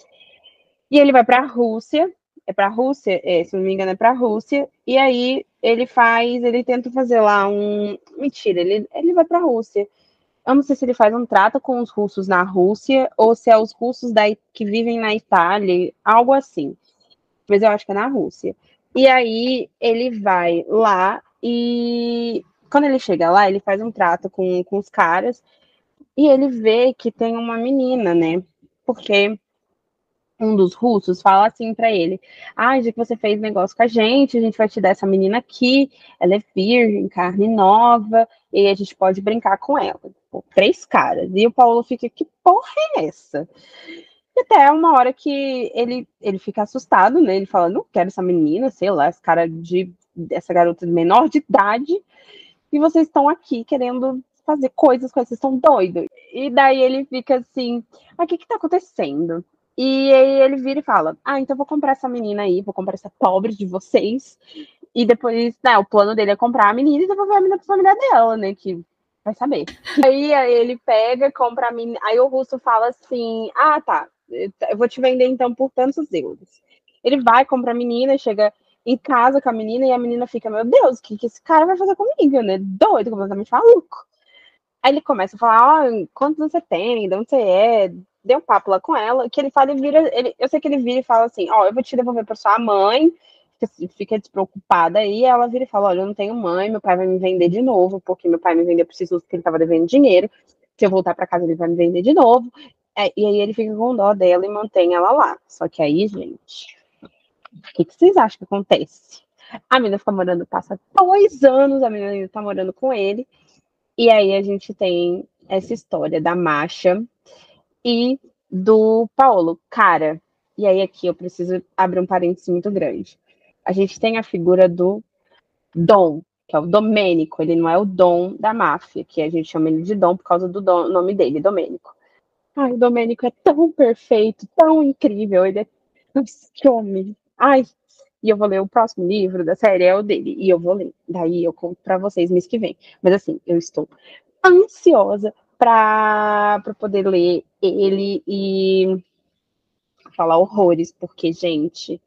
e ele vai para a Rússia. É para a Rússia, é, se não me engano, é para a Rússia. E aí ele faz, ele tenta fazer lá um. Mentira, ele, ele vai para a Rússia. Eu não sei se ele faz um trato com os russos na Rússia ou se é os russos da, que vivem na Itália, algo assim. Mas eu acho que é na Rússia. E aí ele vai lá e quando ele chega lá, ele faz um trato com, com os caras e ele vê que tem uma menina, né? Porque um dos russos fala assim para ele: Ah, já que você fez negócio com a gente, a gente vai te dar essa menina aqui, ela é virgem, carne nova, e a gente pode brincar com ela. Pô, três caras. E o Paulo fica: Que porra é essa? E até uma hora que ele, ele fica assustado, né? Ele fala: Não quero essa menina, sei lá, esse cara de. essa garota menor de idade e vocês estão aqui querendo fazer coisas com vocês estão doidos. E daí ele fica assim, ah, o que que tá acontecendo? E aí ele vira e fala, ah, então vou comprar essa menina aí, vou comprar essa pobre de vocês. E depois, né, o plano dele é comprar a menina e devolver a menina pra família dela, né, que vai saber. Aí ele pega, compra a menina, aí o russo fala assim, ah, tá, eu vou te vender então por tantos euros. Ele vai, compra a menina, chega em casa com a menina e a menina fica, meu Deus, o que, que esse cara vai fazer comigo, né? Doido, completamente maluco. Aí ele começa a falar, ah, quantos você tem, de onde você é, deu papo lá com ela, que ele fala e vira, ele, eu sei que ele vira e fala assim, ó, oh, eu vou te devolver para sua mãe, fica despreocupada aí, ela vira e fala, olha, eu não tenho mãe, meu pai vai me vender de novo, porque meu pai me vendeu por SUS porque ele tava devendo dinheiro, se eu voltar para casa ele vai me vender de novo, é, e aí ele fica com dó dela e mantém ela lá, só que aí, gente, o que, que vocês acham que acontece? A menina fica morando, passa dois anos, a menina ainda tá morando com ele. E aí a gente tem essa história da Masha e do Paulo. Cara, e aí aqui eu preciso abrir um parênteses muito grande. A gente tem a figura do Dom, que é o Domênico. Ele não é o Dom da máfia, que a gente chama ele de Dom por causa do dom, nome dele, Domênico. Ai, o Domênico é tão perfeito, tão incrível. Ele é. Que homem ai, e eu vou ler o próximo livro da série, é o dele, e eu vou ler. Daí eu conto para vocês mês que vem. Mas assim, eu estou ansiosa para poder ler ele e falar horrores, porque, gente,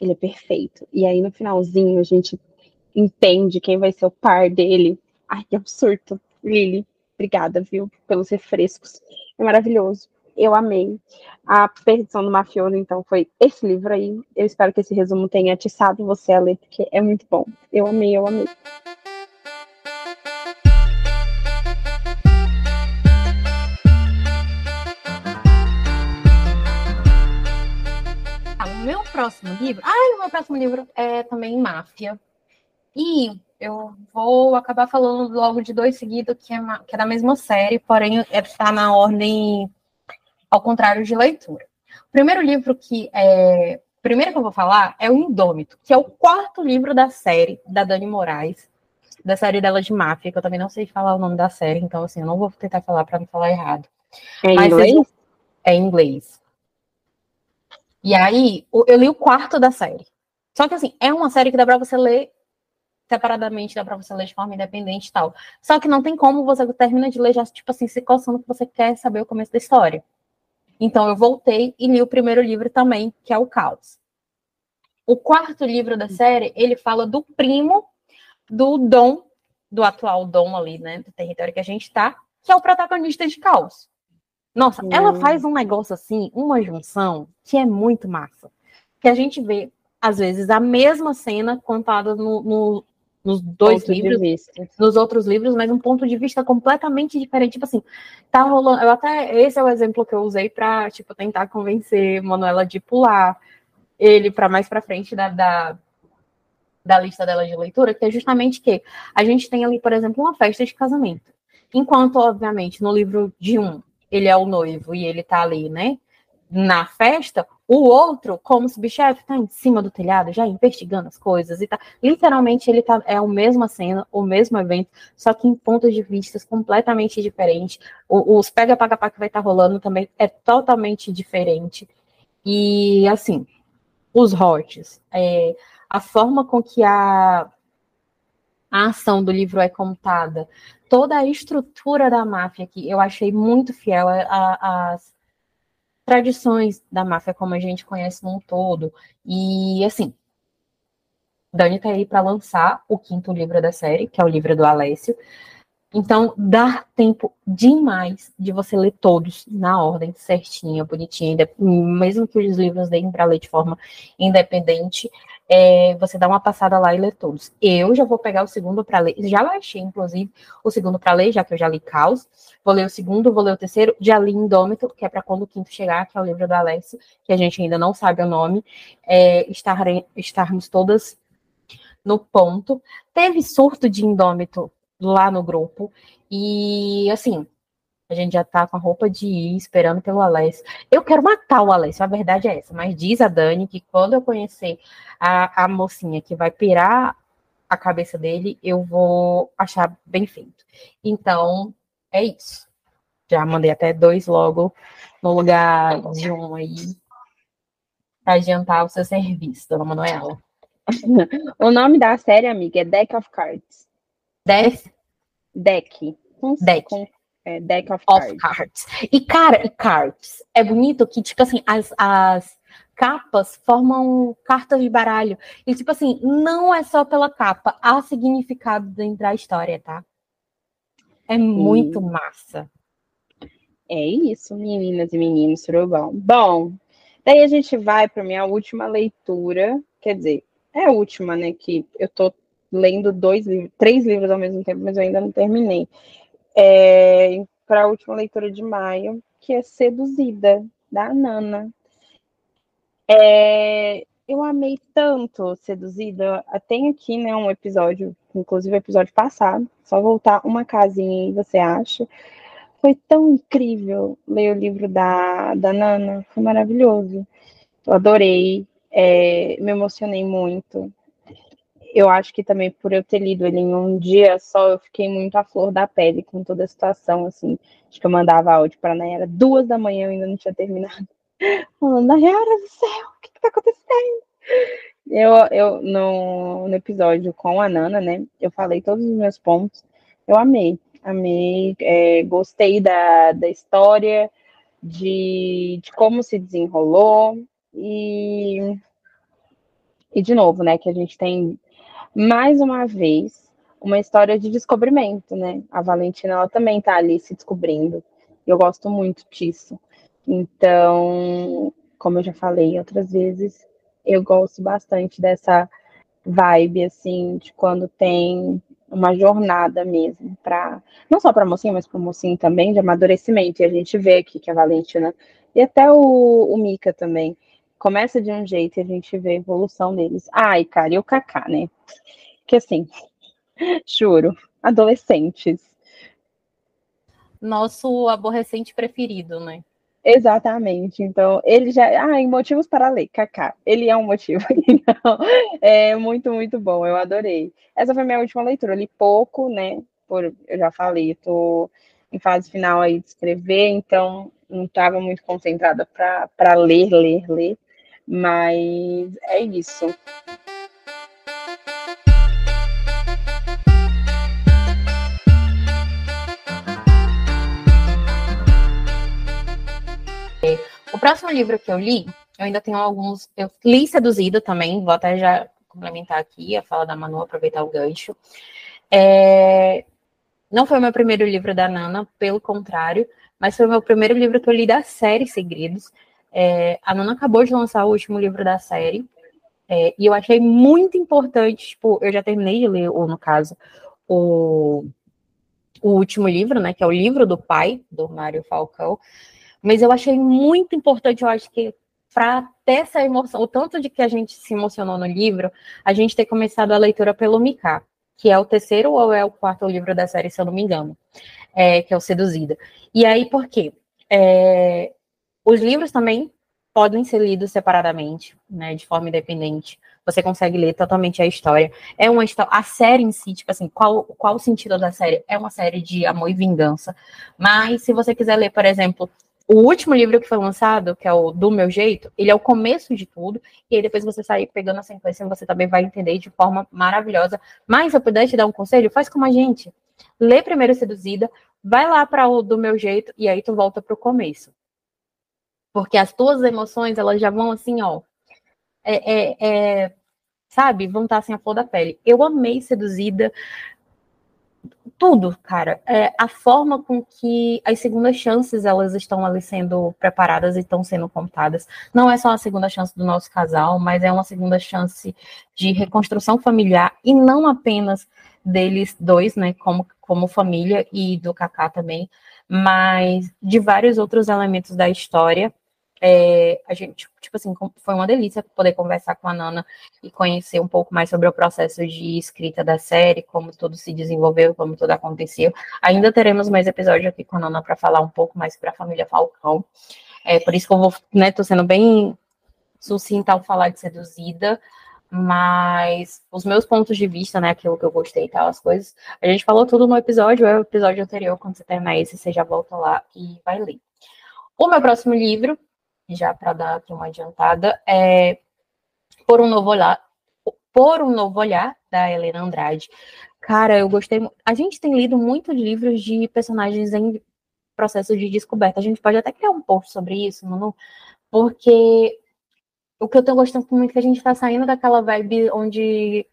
ele é perfeito. E aí no finalzinho a gente entende quem vai ser o par dele. Ai, que absurdo. Lily, obrigada, viu, pelos refrescos. É maravilhoso eu amei. A Perdição do Mafioso, então, foi esse livro aí. Eu espero que esse resumo tenha atiçado você a ler, porque é muito bom. Eu amei, eu amei. Próximo livro. Ah, o meu próximo livro é também Máfia. E eu vou acabar falando logo de dois seguidos, que é, que é da mesma série, porém está na ordem ao contrário de leitura. O primeiro livro que é. Primeiro que eu vou falar é o Indômito, que é o quarto livro da série da Dani Moraes, da série dela de máfia, que eu também não sei falar o nome da série, então assim, eu não vou tentar falar para não falar errado. É em inglês? É em inglês. E aí, eu li o quarto da série. Só que assim, é uma série que dá para você ler separadamente, dá para você ler de forma independente e tal. Só que não tem como você termina de ler já, tipo assim, se coçando que você quer saber o começo da história. Então eu voltei e li o primeiro livro também, que é o Caos. O quarto livro da série, ele fala do primo do Dom, do atual Dom ali, né, do território que a gente tá, que é o protagonista de Caos. Nossa, ela faz um negócio assim, uma junção, que é muito massa. Que a gente vê, às vezes, a mesma cena contada no, no, nos dois ponto livros, nos outros livros, mas um ponto de vista completamente diferente. Tipo assim, tá rolando. Eu até esse é o exemplo que eu usei para tipo tentar convencer Manuela de pular ele para mais para frente da, da, da lista dela de leitura, que é justamente que a gente tem ali, por exemplo, uma festa de casamento. Enquanto, obviamente, no livro de um ele é o noivo e ele tá ali, né? Na festa, o outro, como subchefe, tá em cima do telhado, já investigando as coisas e tá. Literalmente, ele tá. É a mesma cena, o mesmo evento, só que em pontos de vistas completamente diferentes. O, os pega-paga que vai estar tá rolando também é totalmente diferente. E, assim, os hotes, é, a forma com que a, a ação do livro é contada, toda a estrutura da máfia aqui, eu achei muito fiel às tradições da máfia como a gente conhece num todo. E assim, Dani tá aí para lançar o quinto livro da série, que é o livro do Alessio. Então, dá tempo demais de você ler todos na ordem certinha, bonitinha, mesmo que os livros deem para ler de forma independente, é, você dá uma passada lá e lê todos. Eu já vou pegar o segundo para ler, já baixei, inclusive, o segundo para ler, já que eu já li Caos. Vou ler o segundo, vou ler o terceiro, já li Indômito, que é para quando o quinto chegar, que é o livro do Alessio, que a gente ainda não sabe o nome, é, estar, estarmos todas no ponto. Teve surto de Indômito lá no grupo, e assim, a gente já tá com a roupa de ir, esperando pelo Alessio. Eu quero matar o Alessio, a verdade é essa. Mas diz a Dani que quando eu conhecer a, a mocinha que vai pirar a cabeça dele, eu vou achar bem feito. Então, é isso. Já mandei até dois logo no lugar de um aí para adiantar o seu serviço, dona Manuela. o nome da série, amiga, é Deck of Cards. Deck? Deck. Com, Deck. Com é, deck of, of cards. cards. E, cara, e cards. É bonito que, tipo assim, as, as capas formam cartas de baralho. E, tipo assim, não é só pela capa, há significado dentro da história, tá? É muito massa. É isso, meninas e meninos, bom? Bom, daí a gente vai para minha última leitura, quer dizer, é a última, né? Que eu tô lendo dois livros, três livros ao mesmo tempo, mas eu ainda não terminei é, para a última leitura de maio, que é Seduzida, da Nana. É, eu amei tanto Seduzida. Tem aqui né, um episódio, inclusive o episódio passado, só voltar uma casinha e você acha. Foi tão incrível ler o livro da, da Nana, foi maravilhoso. Eu adorei, é, me emocionei muito eu acho que também por eu ter lido ele em um dia só, eu fiquei muito à flor da pele com toda a situação, assim. Acho que eu mandava áudio para a era duas da manhã, eu ainda não tinha terminado. Falando, Nayara do céu, o que, está acontecendo? Eu, eu no, no episódio com a Nana, né, eu falei todos os meus pontos. Eu amei, amei, é, gostei da, da história, de, de como se desenrolou, e, e de novo, né, que a gente tem mais uma vez, uma história de descobrimento, né? A Valentina, ela também tá ali se descobrindo. Eu gosto muito disso. Então, como eu já falei outras vezes, eu gosto bastante dessa vibe, assim, de quando tem uma jornada mesmo, para não só para mocinha, mas para mocinho também, de amadurecimento. E a gente vê aqui que a Valentina, e até o, o Mika também, começa de um jeito e a gente vê a evolução deles. Ai, cara, e o Kaká, né? Que assim, juro, adolescentes. Nosso aborrecente preferido, né? Exatamente. Então, ele já. Ah, em motivos para ler, Kaká. Ele é um motivo. Então, é muito, muito bom. Eu adorei. Essa foi minha última leitura. Eu li pouco, né? Por, eu já falei, estou em fase final aí de escrever, então não estava muito concentrada para ler, ler, ler. Mas é isso. O próximo livro que eu li, eu ainda tenho alguns. Eu li Seduzido também, vou até já complementar aqui a fala da Manu, aproveitar o gancho. É, não foi o meu primeiro livro da Nana, pelo contrário, mas foi o meu primeiro livro que eu li da série Segredos. É, a Nana acabou de lançar o último livro da série. É, e eu achei muito importante, tipo, eu já terminei de ler, ou no caso, o, o último livro, né? Que é o livro do pai, do Mário Falcão. Mas eu achei muito importante, eu acho que para ter essa emoção, o tanto de que a gente se emocionou no livro, a gente ter começado a leitura pelo Mika, que é o terceiro ou é o quarto livro da série, se eu não me engano, é, que é o Seduzida. E aí, por quê? É, os livros também podem ser lidos separadamente, né, de forma independente. Você consegue ler totalmente a história. É uma a série em si, tipo assim, qual, qual o sentido da série? É uma série de amor e vingança. Mas se você quiser ler, por exemplo, o último livro que foi lançado, que é o Do Meu Jeito, ele é o começo de tudo, e aí depois você sair pegando a sequência, você também vai entender de forma maravilhosa. Mas se eu puder te dar um conselho, faz como a gente. Lê primeiro Seduzida, vai lá para o Do Meu Jeito, e aí tu volta pro começo. Porque as tuas emoções, elas já vão assim, ó. É, é, é, sabe? Vão estar assim a flor da pele. Eu amei Seduzida, tudo, cara. É, a forma com que as segundas chances elas estão ali sendo preparadas e estão sendo contadas. Não é só a segunda chance do nosso casal, mas é uma segunda chance de reconstrução familiar e não apenas deles dois, né, como, como família e do Kaká também, mas de vários outros elementos da história é, a gente, tipo assim, foi uma delícia poder conversar com a Nana e conhecer um pouco mais sobre o processo de escrita da série, como tudo se desenvolveu, como tudo aconteceu. Ainda teremos mais episódios aqui com a Nana para falar um pouco mais para a família Falcão. É por isso que eu vou, né, tô sendo bem sucinta ao falar de seduzida, mas os meus pontos de vista, né, aquilo que eu gostei e tal, as coisas, a gente falou tudo no episódio, é o episódio anterior, quando você terminar esse, você já volta lá e vai ler. O meu próximo livro já para dar aqui uma adiantada, é Por um Novo Olhar, Por um Novo Olhar, da Helena Andrade. Cara, eu gostei. A gente tem lido muitos livros de personagens em processo de descoberta. A gente pode até criar um post sobre isso, Manu, porque o que eu tô gostando muito é que a gente tá saindo daquela vibe onde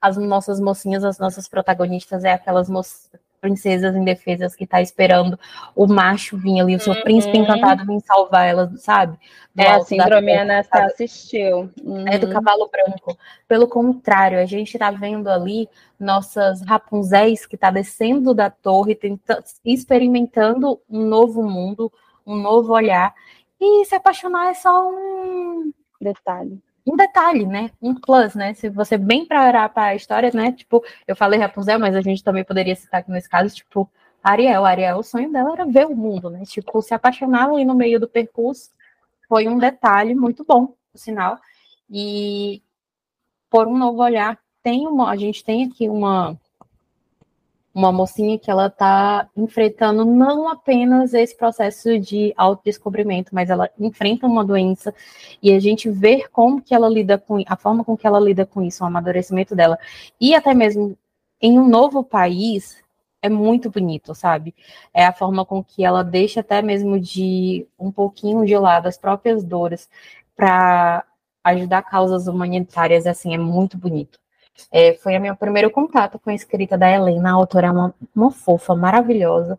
as nossas mocinhas, as nossas protagonistas, é aquelas moças princesas indefesas que tá esperando o macho vir ali, o seu uhum. príncipe encantado vir salvar elas, sabe? Do é, a síndrome Anastácia assistiu. Uhum. É do uhum. cavalo branco. Pelo contrário, a gente tá vendo ali nossas Rapunzéis que tá descendo da torre, tentando, experimentando um novo mundo, um novo olhar. E se apaixonar é só um detalhe um detalhe, né? Um plus, né? Se você bem para a história, né? Tipo, eu falei Rapunzel, mas a gente também poderia citar aqui nesse caso, tipo, Ariel. Ariel, o sonho dela era ver o mundo, né? Tipo, se apaixonar ali no meio do percurso foi um detalhe muito bom, sinal. E por um novo olhar, tem uma, a gente tem aqui uma uma mocinha que ela está enfrentando não apenas esse processo de autodescobrimento, mas ela enfrenta uma doença e a gente vê como que ela lida com a forma com que ela lida com isso, o amadurecimento dela e até mesmo em um novo país é muito bonito, sabe? É a forma com que ela deixa até mesmo de um pouquinho de lado as próprias dores para ajudar causas humanitárias, assim, é muito bonito. É, foi o meu primeiro contato com a escrita da Helena. A autora é uma, uma fofa, maravilhosa.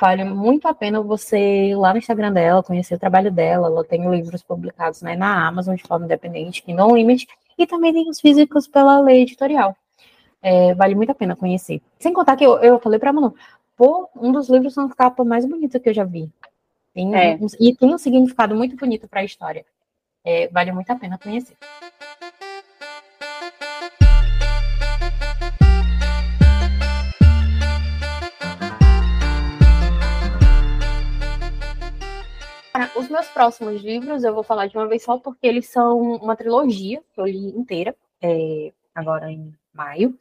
Vale muito a pena você ir lá no Instagram dela, conhecer o trabalho dela. Ela tem livros publicados né, na Amazon de forma independente, que não limite, e também tem os físicos pela lei editorial. É, vale muito a pena conhecer. Sem contar que eu, eu falei para Manu, pô, um dos livros são capa mais bonita que eu já vi. Tem, é. um, e tem um significado muito bonito para a história. É, vale muito a pena conhecer. Os meus próximos livros eu vou falar de uma vez só, porque eles são uma trilogia que eu li inteira, é, agora em maio,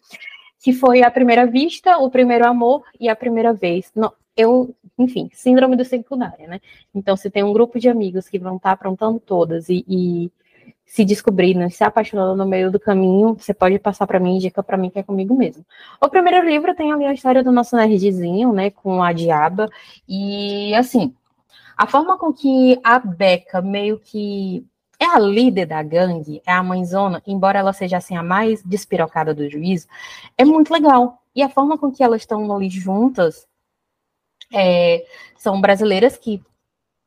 que foi A Primeira Vista, O Primeiro Amor e A Primeira Vez. Eu, enfim, síndrome do secundária, né? Então, se tem um grupo de amigos que vão estar aprontando todas e, e se descobrindo, né, se apaixonando no meio do caminho, você pode passar para mim, indica para mim que é comigo mesmo. O primeiro livro tem ali a história do nosso nerdzinho, né, com a diaba, e assim, a forma com que a Becca meio que é a líder da gangue, é a mãezona, embora ela seja assim a mais despirocada do juízo, é muito legal. E a forma com que elas estão ali juntas é, são brasileiras que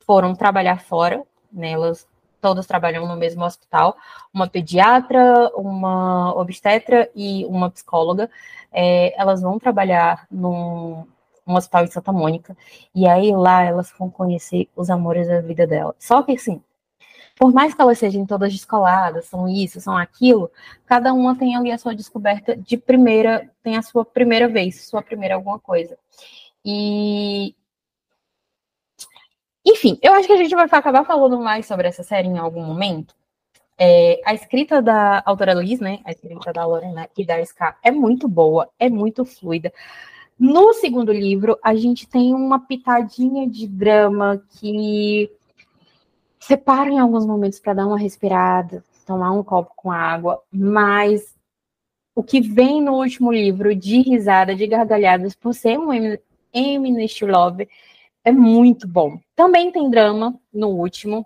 foram trabalhar fora, né, elas todas trabalham no mesmo hospital, uma pediatra, uma obstetra e uma psicóloga. É, elas vão trabalhar num, um hospital em Santa Mônica. E aí lá elas vão conhecer os amores da vida dela. Só que assim, por mais que elas sejam todas descoladas, são isso, são aquilo, cada uma tem ali a sua descoberta de primeira, tem a sua primeira vez, sua primeira alguma coisa. E Enfim, eu acho que a gente vai acabar falando mais sobre essa série em algum momento. É, a escrita da autora Liz, né? A escrita da Lorena e da Ska é muito boa, é muito fluida. No segundo livro, a gente tem uma pitadinha de drama que separa em alguns momentos para dar uma respirada, tomar um copo com água, mas o que vem no último livro de risada, de gargalhadas, por ser um Eminist Love, é muito bom. Também tem drama no último,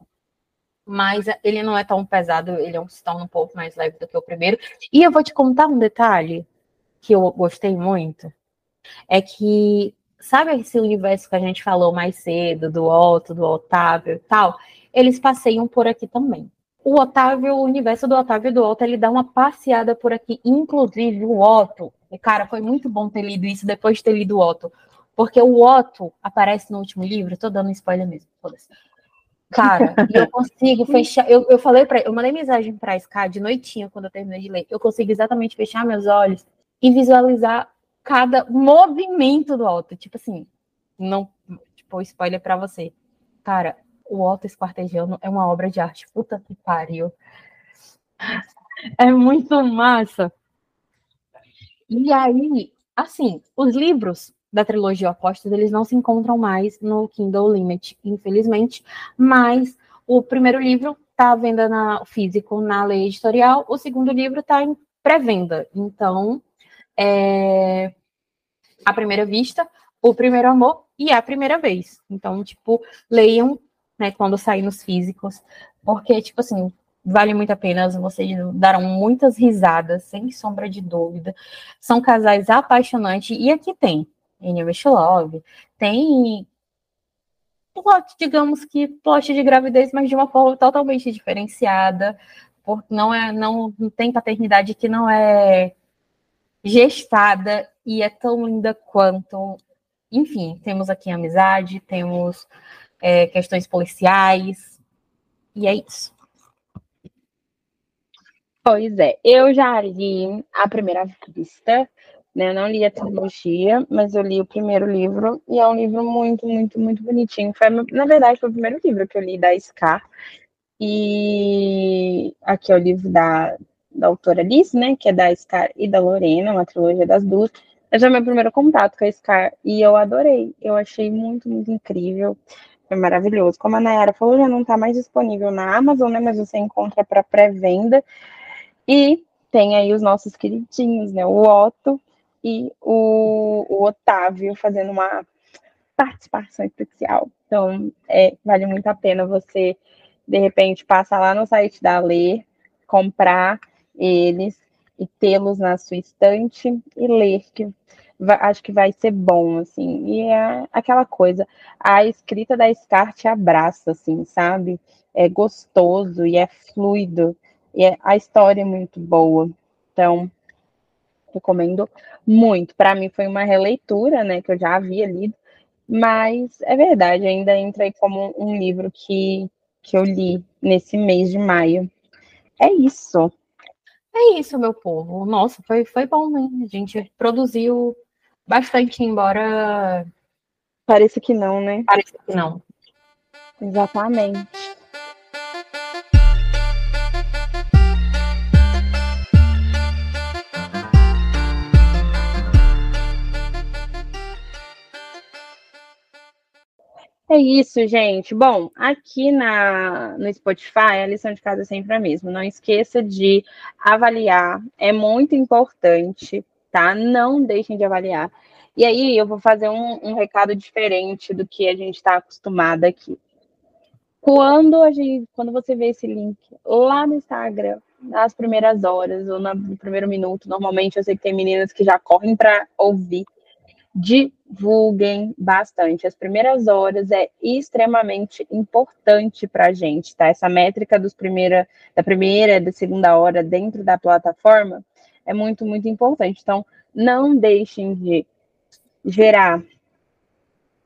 mas ele não é tão pesado, ele é um tão um pouco mais leve do que o primeiro. E eu vou te contar um detalhe que eu gostei muito. É que, sabe esse universo que a gente falou mais cedo, do Otto, do Otávio e tal? Eles passeiam por aqui também. O Otávio, o universo do Otávio e do Otto, ele dá uma passeada por aqui. Inclusive, o Otto, e cara, foi muito bom ter lido isso depois de ter lido o Otto. Porque o Otto aparece no último livro, tô dando spoiler mesmo, foda-se. Cara, eu consigo fechar. Eu, eu falei para eu mandei mensagem pra Sky de noitinha quando eu terminei de ler. Eu consigo exatamente fechar meus olhos e visualizar cada movimento do Otto. Tipo assim, não. Tipo, spoiler para você. Cara, o Otto Esquartejando é uma obra de arte. Puta que pariu. É muito massa. E aí, assim, os livros da trilogia Opostos, eles não se encontram mais no Kindle Limit, infelizmente, mas o primeiro livro está à venda na físico na lei editorial, o segundo livro está em pré-venda. Então, é a primeira vista, o primeiro amor e a primeira vez. Então, tipo, leiam, né, quando sair nos físicos, porque, tipo assim, vale muito a pena, vocês darão muitas risadas, sem sombra de dúvida. São casais apaixonantes, e aqui tem English Love, tem plot, digamos que plot de gravidez, mas de uma forma totalmente diferenciada, porque não é, não tem paternidade que não é gestada e é tão linda quanto. Enfim, temos aqui amizade, temos é, questões policiais, e é isso. Pois é, eu já li a primeira vista, né? Eu não li a trilogia, mas eu li o primeiro livro e é um livro muito, muito, muito bonitinho. Foi, na verdade, foi o primeiro livro que eu li da Scar. E aqui é o livro da, da autora Liz, né? Que é da Scar e da Lorena, uma trilogia das duas. Esse é meu primeiro contato com a Scar e eu adorei. Eu achei muito, muito incrível. Foi maravilhoso. Como a Nayara falou, já não está mais disponível na Amazon, né? Mas você encontra para pré-venda. E tem aí os nossos queridinhos, né? O Otto e o, o Otávio fazendo uma participação especial. Então, é, vale muito a pena você, de repente, passar lá no site da Lê, comprar eles e tê-los na sua estante e ler, que vai, acho que vai ser bom, assim. E é aquela coisa, a escrita da Scar te abraça, assim, sabe? É gostoso e é fluido, e é, a história é muito boa. Então, recomendo muito. Para mim foi uma releitura, né, que eu já havia lido, mas é verdade, ainda entra aí como um livro que, que eu li nesse mês de maio. É isso. É isso, meu povo. Nossa, foi, foi bom, né? A gente produziu bastante, embora. Pareça que não, né? Pareça que não. Exatamente. É isso, gente. Bom, aqui na, no Spotify, a lição de casa é sempre a mesma. Não esqueça de avaliar, é muito importante, tá? Não deixem de avaliar. E aí, eu vou fazer um, um recado diferente do que a gente está acostumado aqui. Quando, a gente, quando você vê esse link lá no Instagram, nas primeiras horas ou no primeiro minuto, normalmente eu sei que tem meninas que já correm para ouvir divulguem bastante. As primeiras horas é extremamente importante para a gente, tá? Essa métrica dos primeira, da primeira e da segunda hora dentro da plataforma é muito, muito importante. Então, não deixem de gerar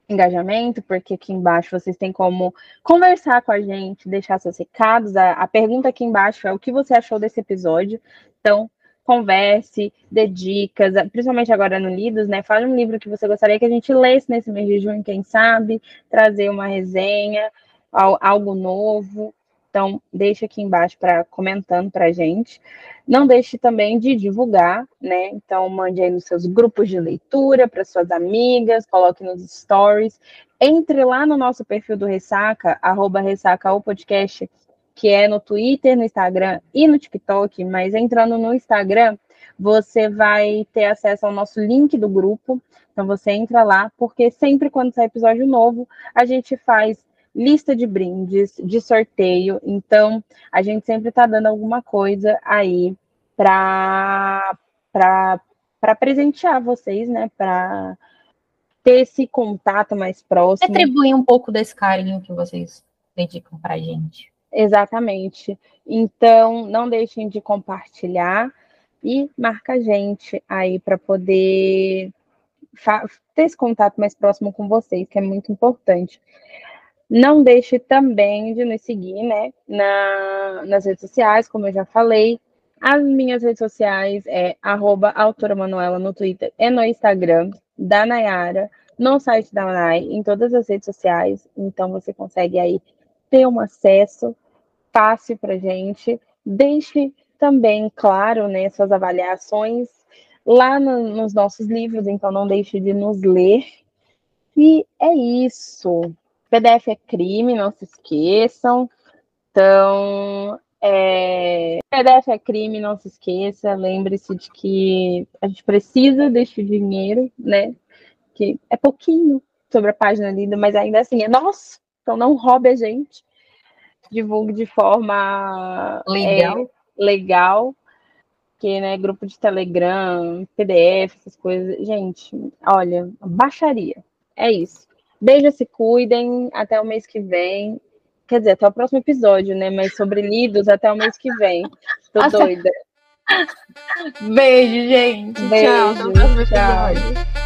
engajamento, porque aqui embaixo vocês têm como conversar com a gente, deixar seus recados. A, a pergunta aqui embaixo é o que você achou desse episódio. Então, converse, dê dicas, principalmente agora no Lidos, né? Fale um livro que você gostaria que a gente lesse nesse mês de junho, quem sabe, trazer uma resenha, algo novo. Então, deixe aqui embaixo para comentando para a gente. Não deixe também de divulgar, né? Então, mande aí nos seus grupos de leitura, para suas amigas, coloque nos stories. Entre lá no nosso perfil do Ressaca, arroba Ressaca o podcast, que é no Twitter, no Instagram e no TikTok, mas entrando no Instagram, você vai ter acesso ao nosso link do grupo. Então você entra lá, porque sempre quando sai episódio novo, a gente faz lista de brindes, de sorteio. Então, a gente sempre está dando alguma coisa aí para para presentear vocês, né? Para ter esse contato mais próximo. Retribuir um pouco desse carinho que vocês dedicam para gente. Exatamente. Então, não deixem de compartilhar e marca a gente aí para poder ter esse contato mais próximo com vocês, que é muito importante. Não deixe também de nos seguir, né, na, nas redes sociais, como eu já falei. As minhas redes sociais é arroba autora Manuela no Twitter e no Instagram, da Nayara, no site da Nay, em todas as redes sociais. Então você consegue aí ter um acesso fácil para gente. Deixe também, claro, né, suas avaliações lá no, nos nossos livros, então não deixe de nos ler. E é isso. PDF é crime, não se esqueçam. Então, é... PDF é crime, não se esqueça. Lembre-se de que a gente precisa deste dinheiro, né? Que é pouquinho sobre a página lida, mas ainda assim é nosso. Então não roube a gente. Divulgue de forma legal. É, legal. Que, né, grupo de Telegram, PDF, essas coisas. Gente, olha, baixaria. É isso. Beijo, se cuidem. Até o mês que vem. Quer dizer, até o próximo episódio, né? Mas sobre lidos, até o mês que vem. Tô doida. Beijo, gente. Beijo. Tchau. Até o próximo episódio. Tchau.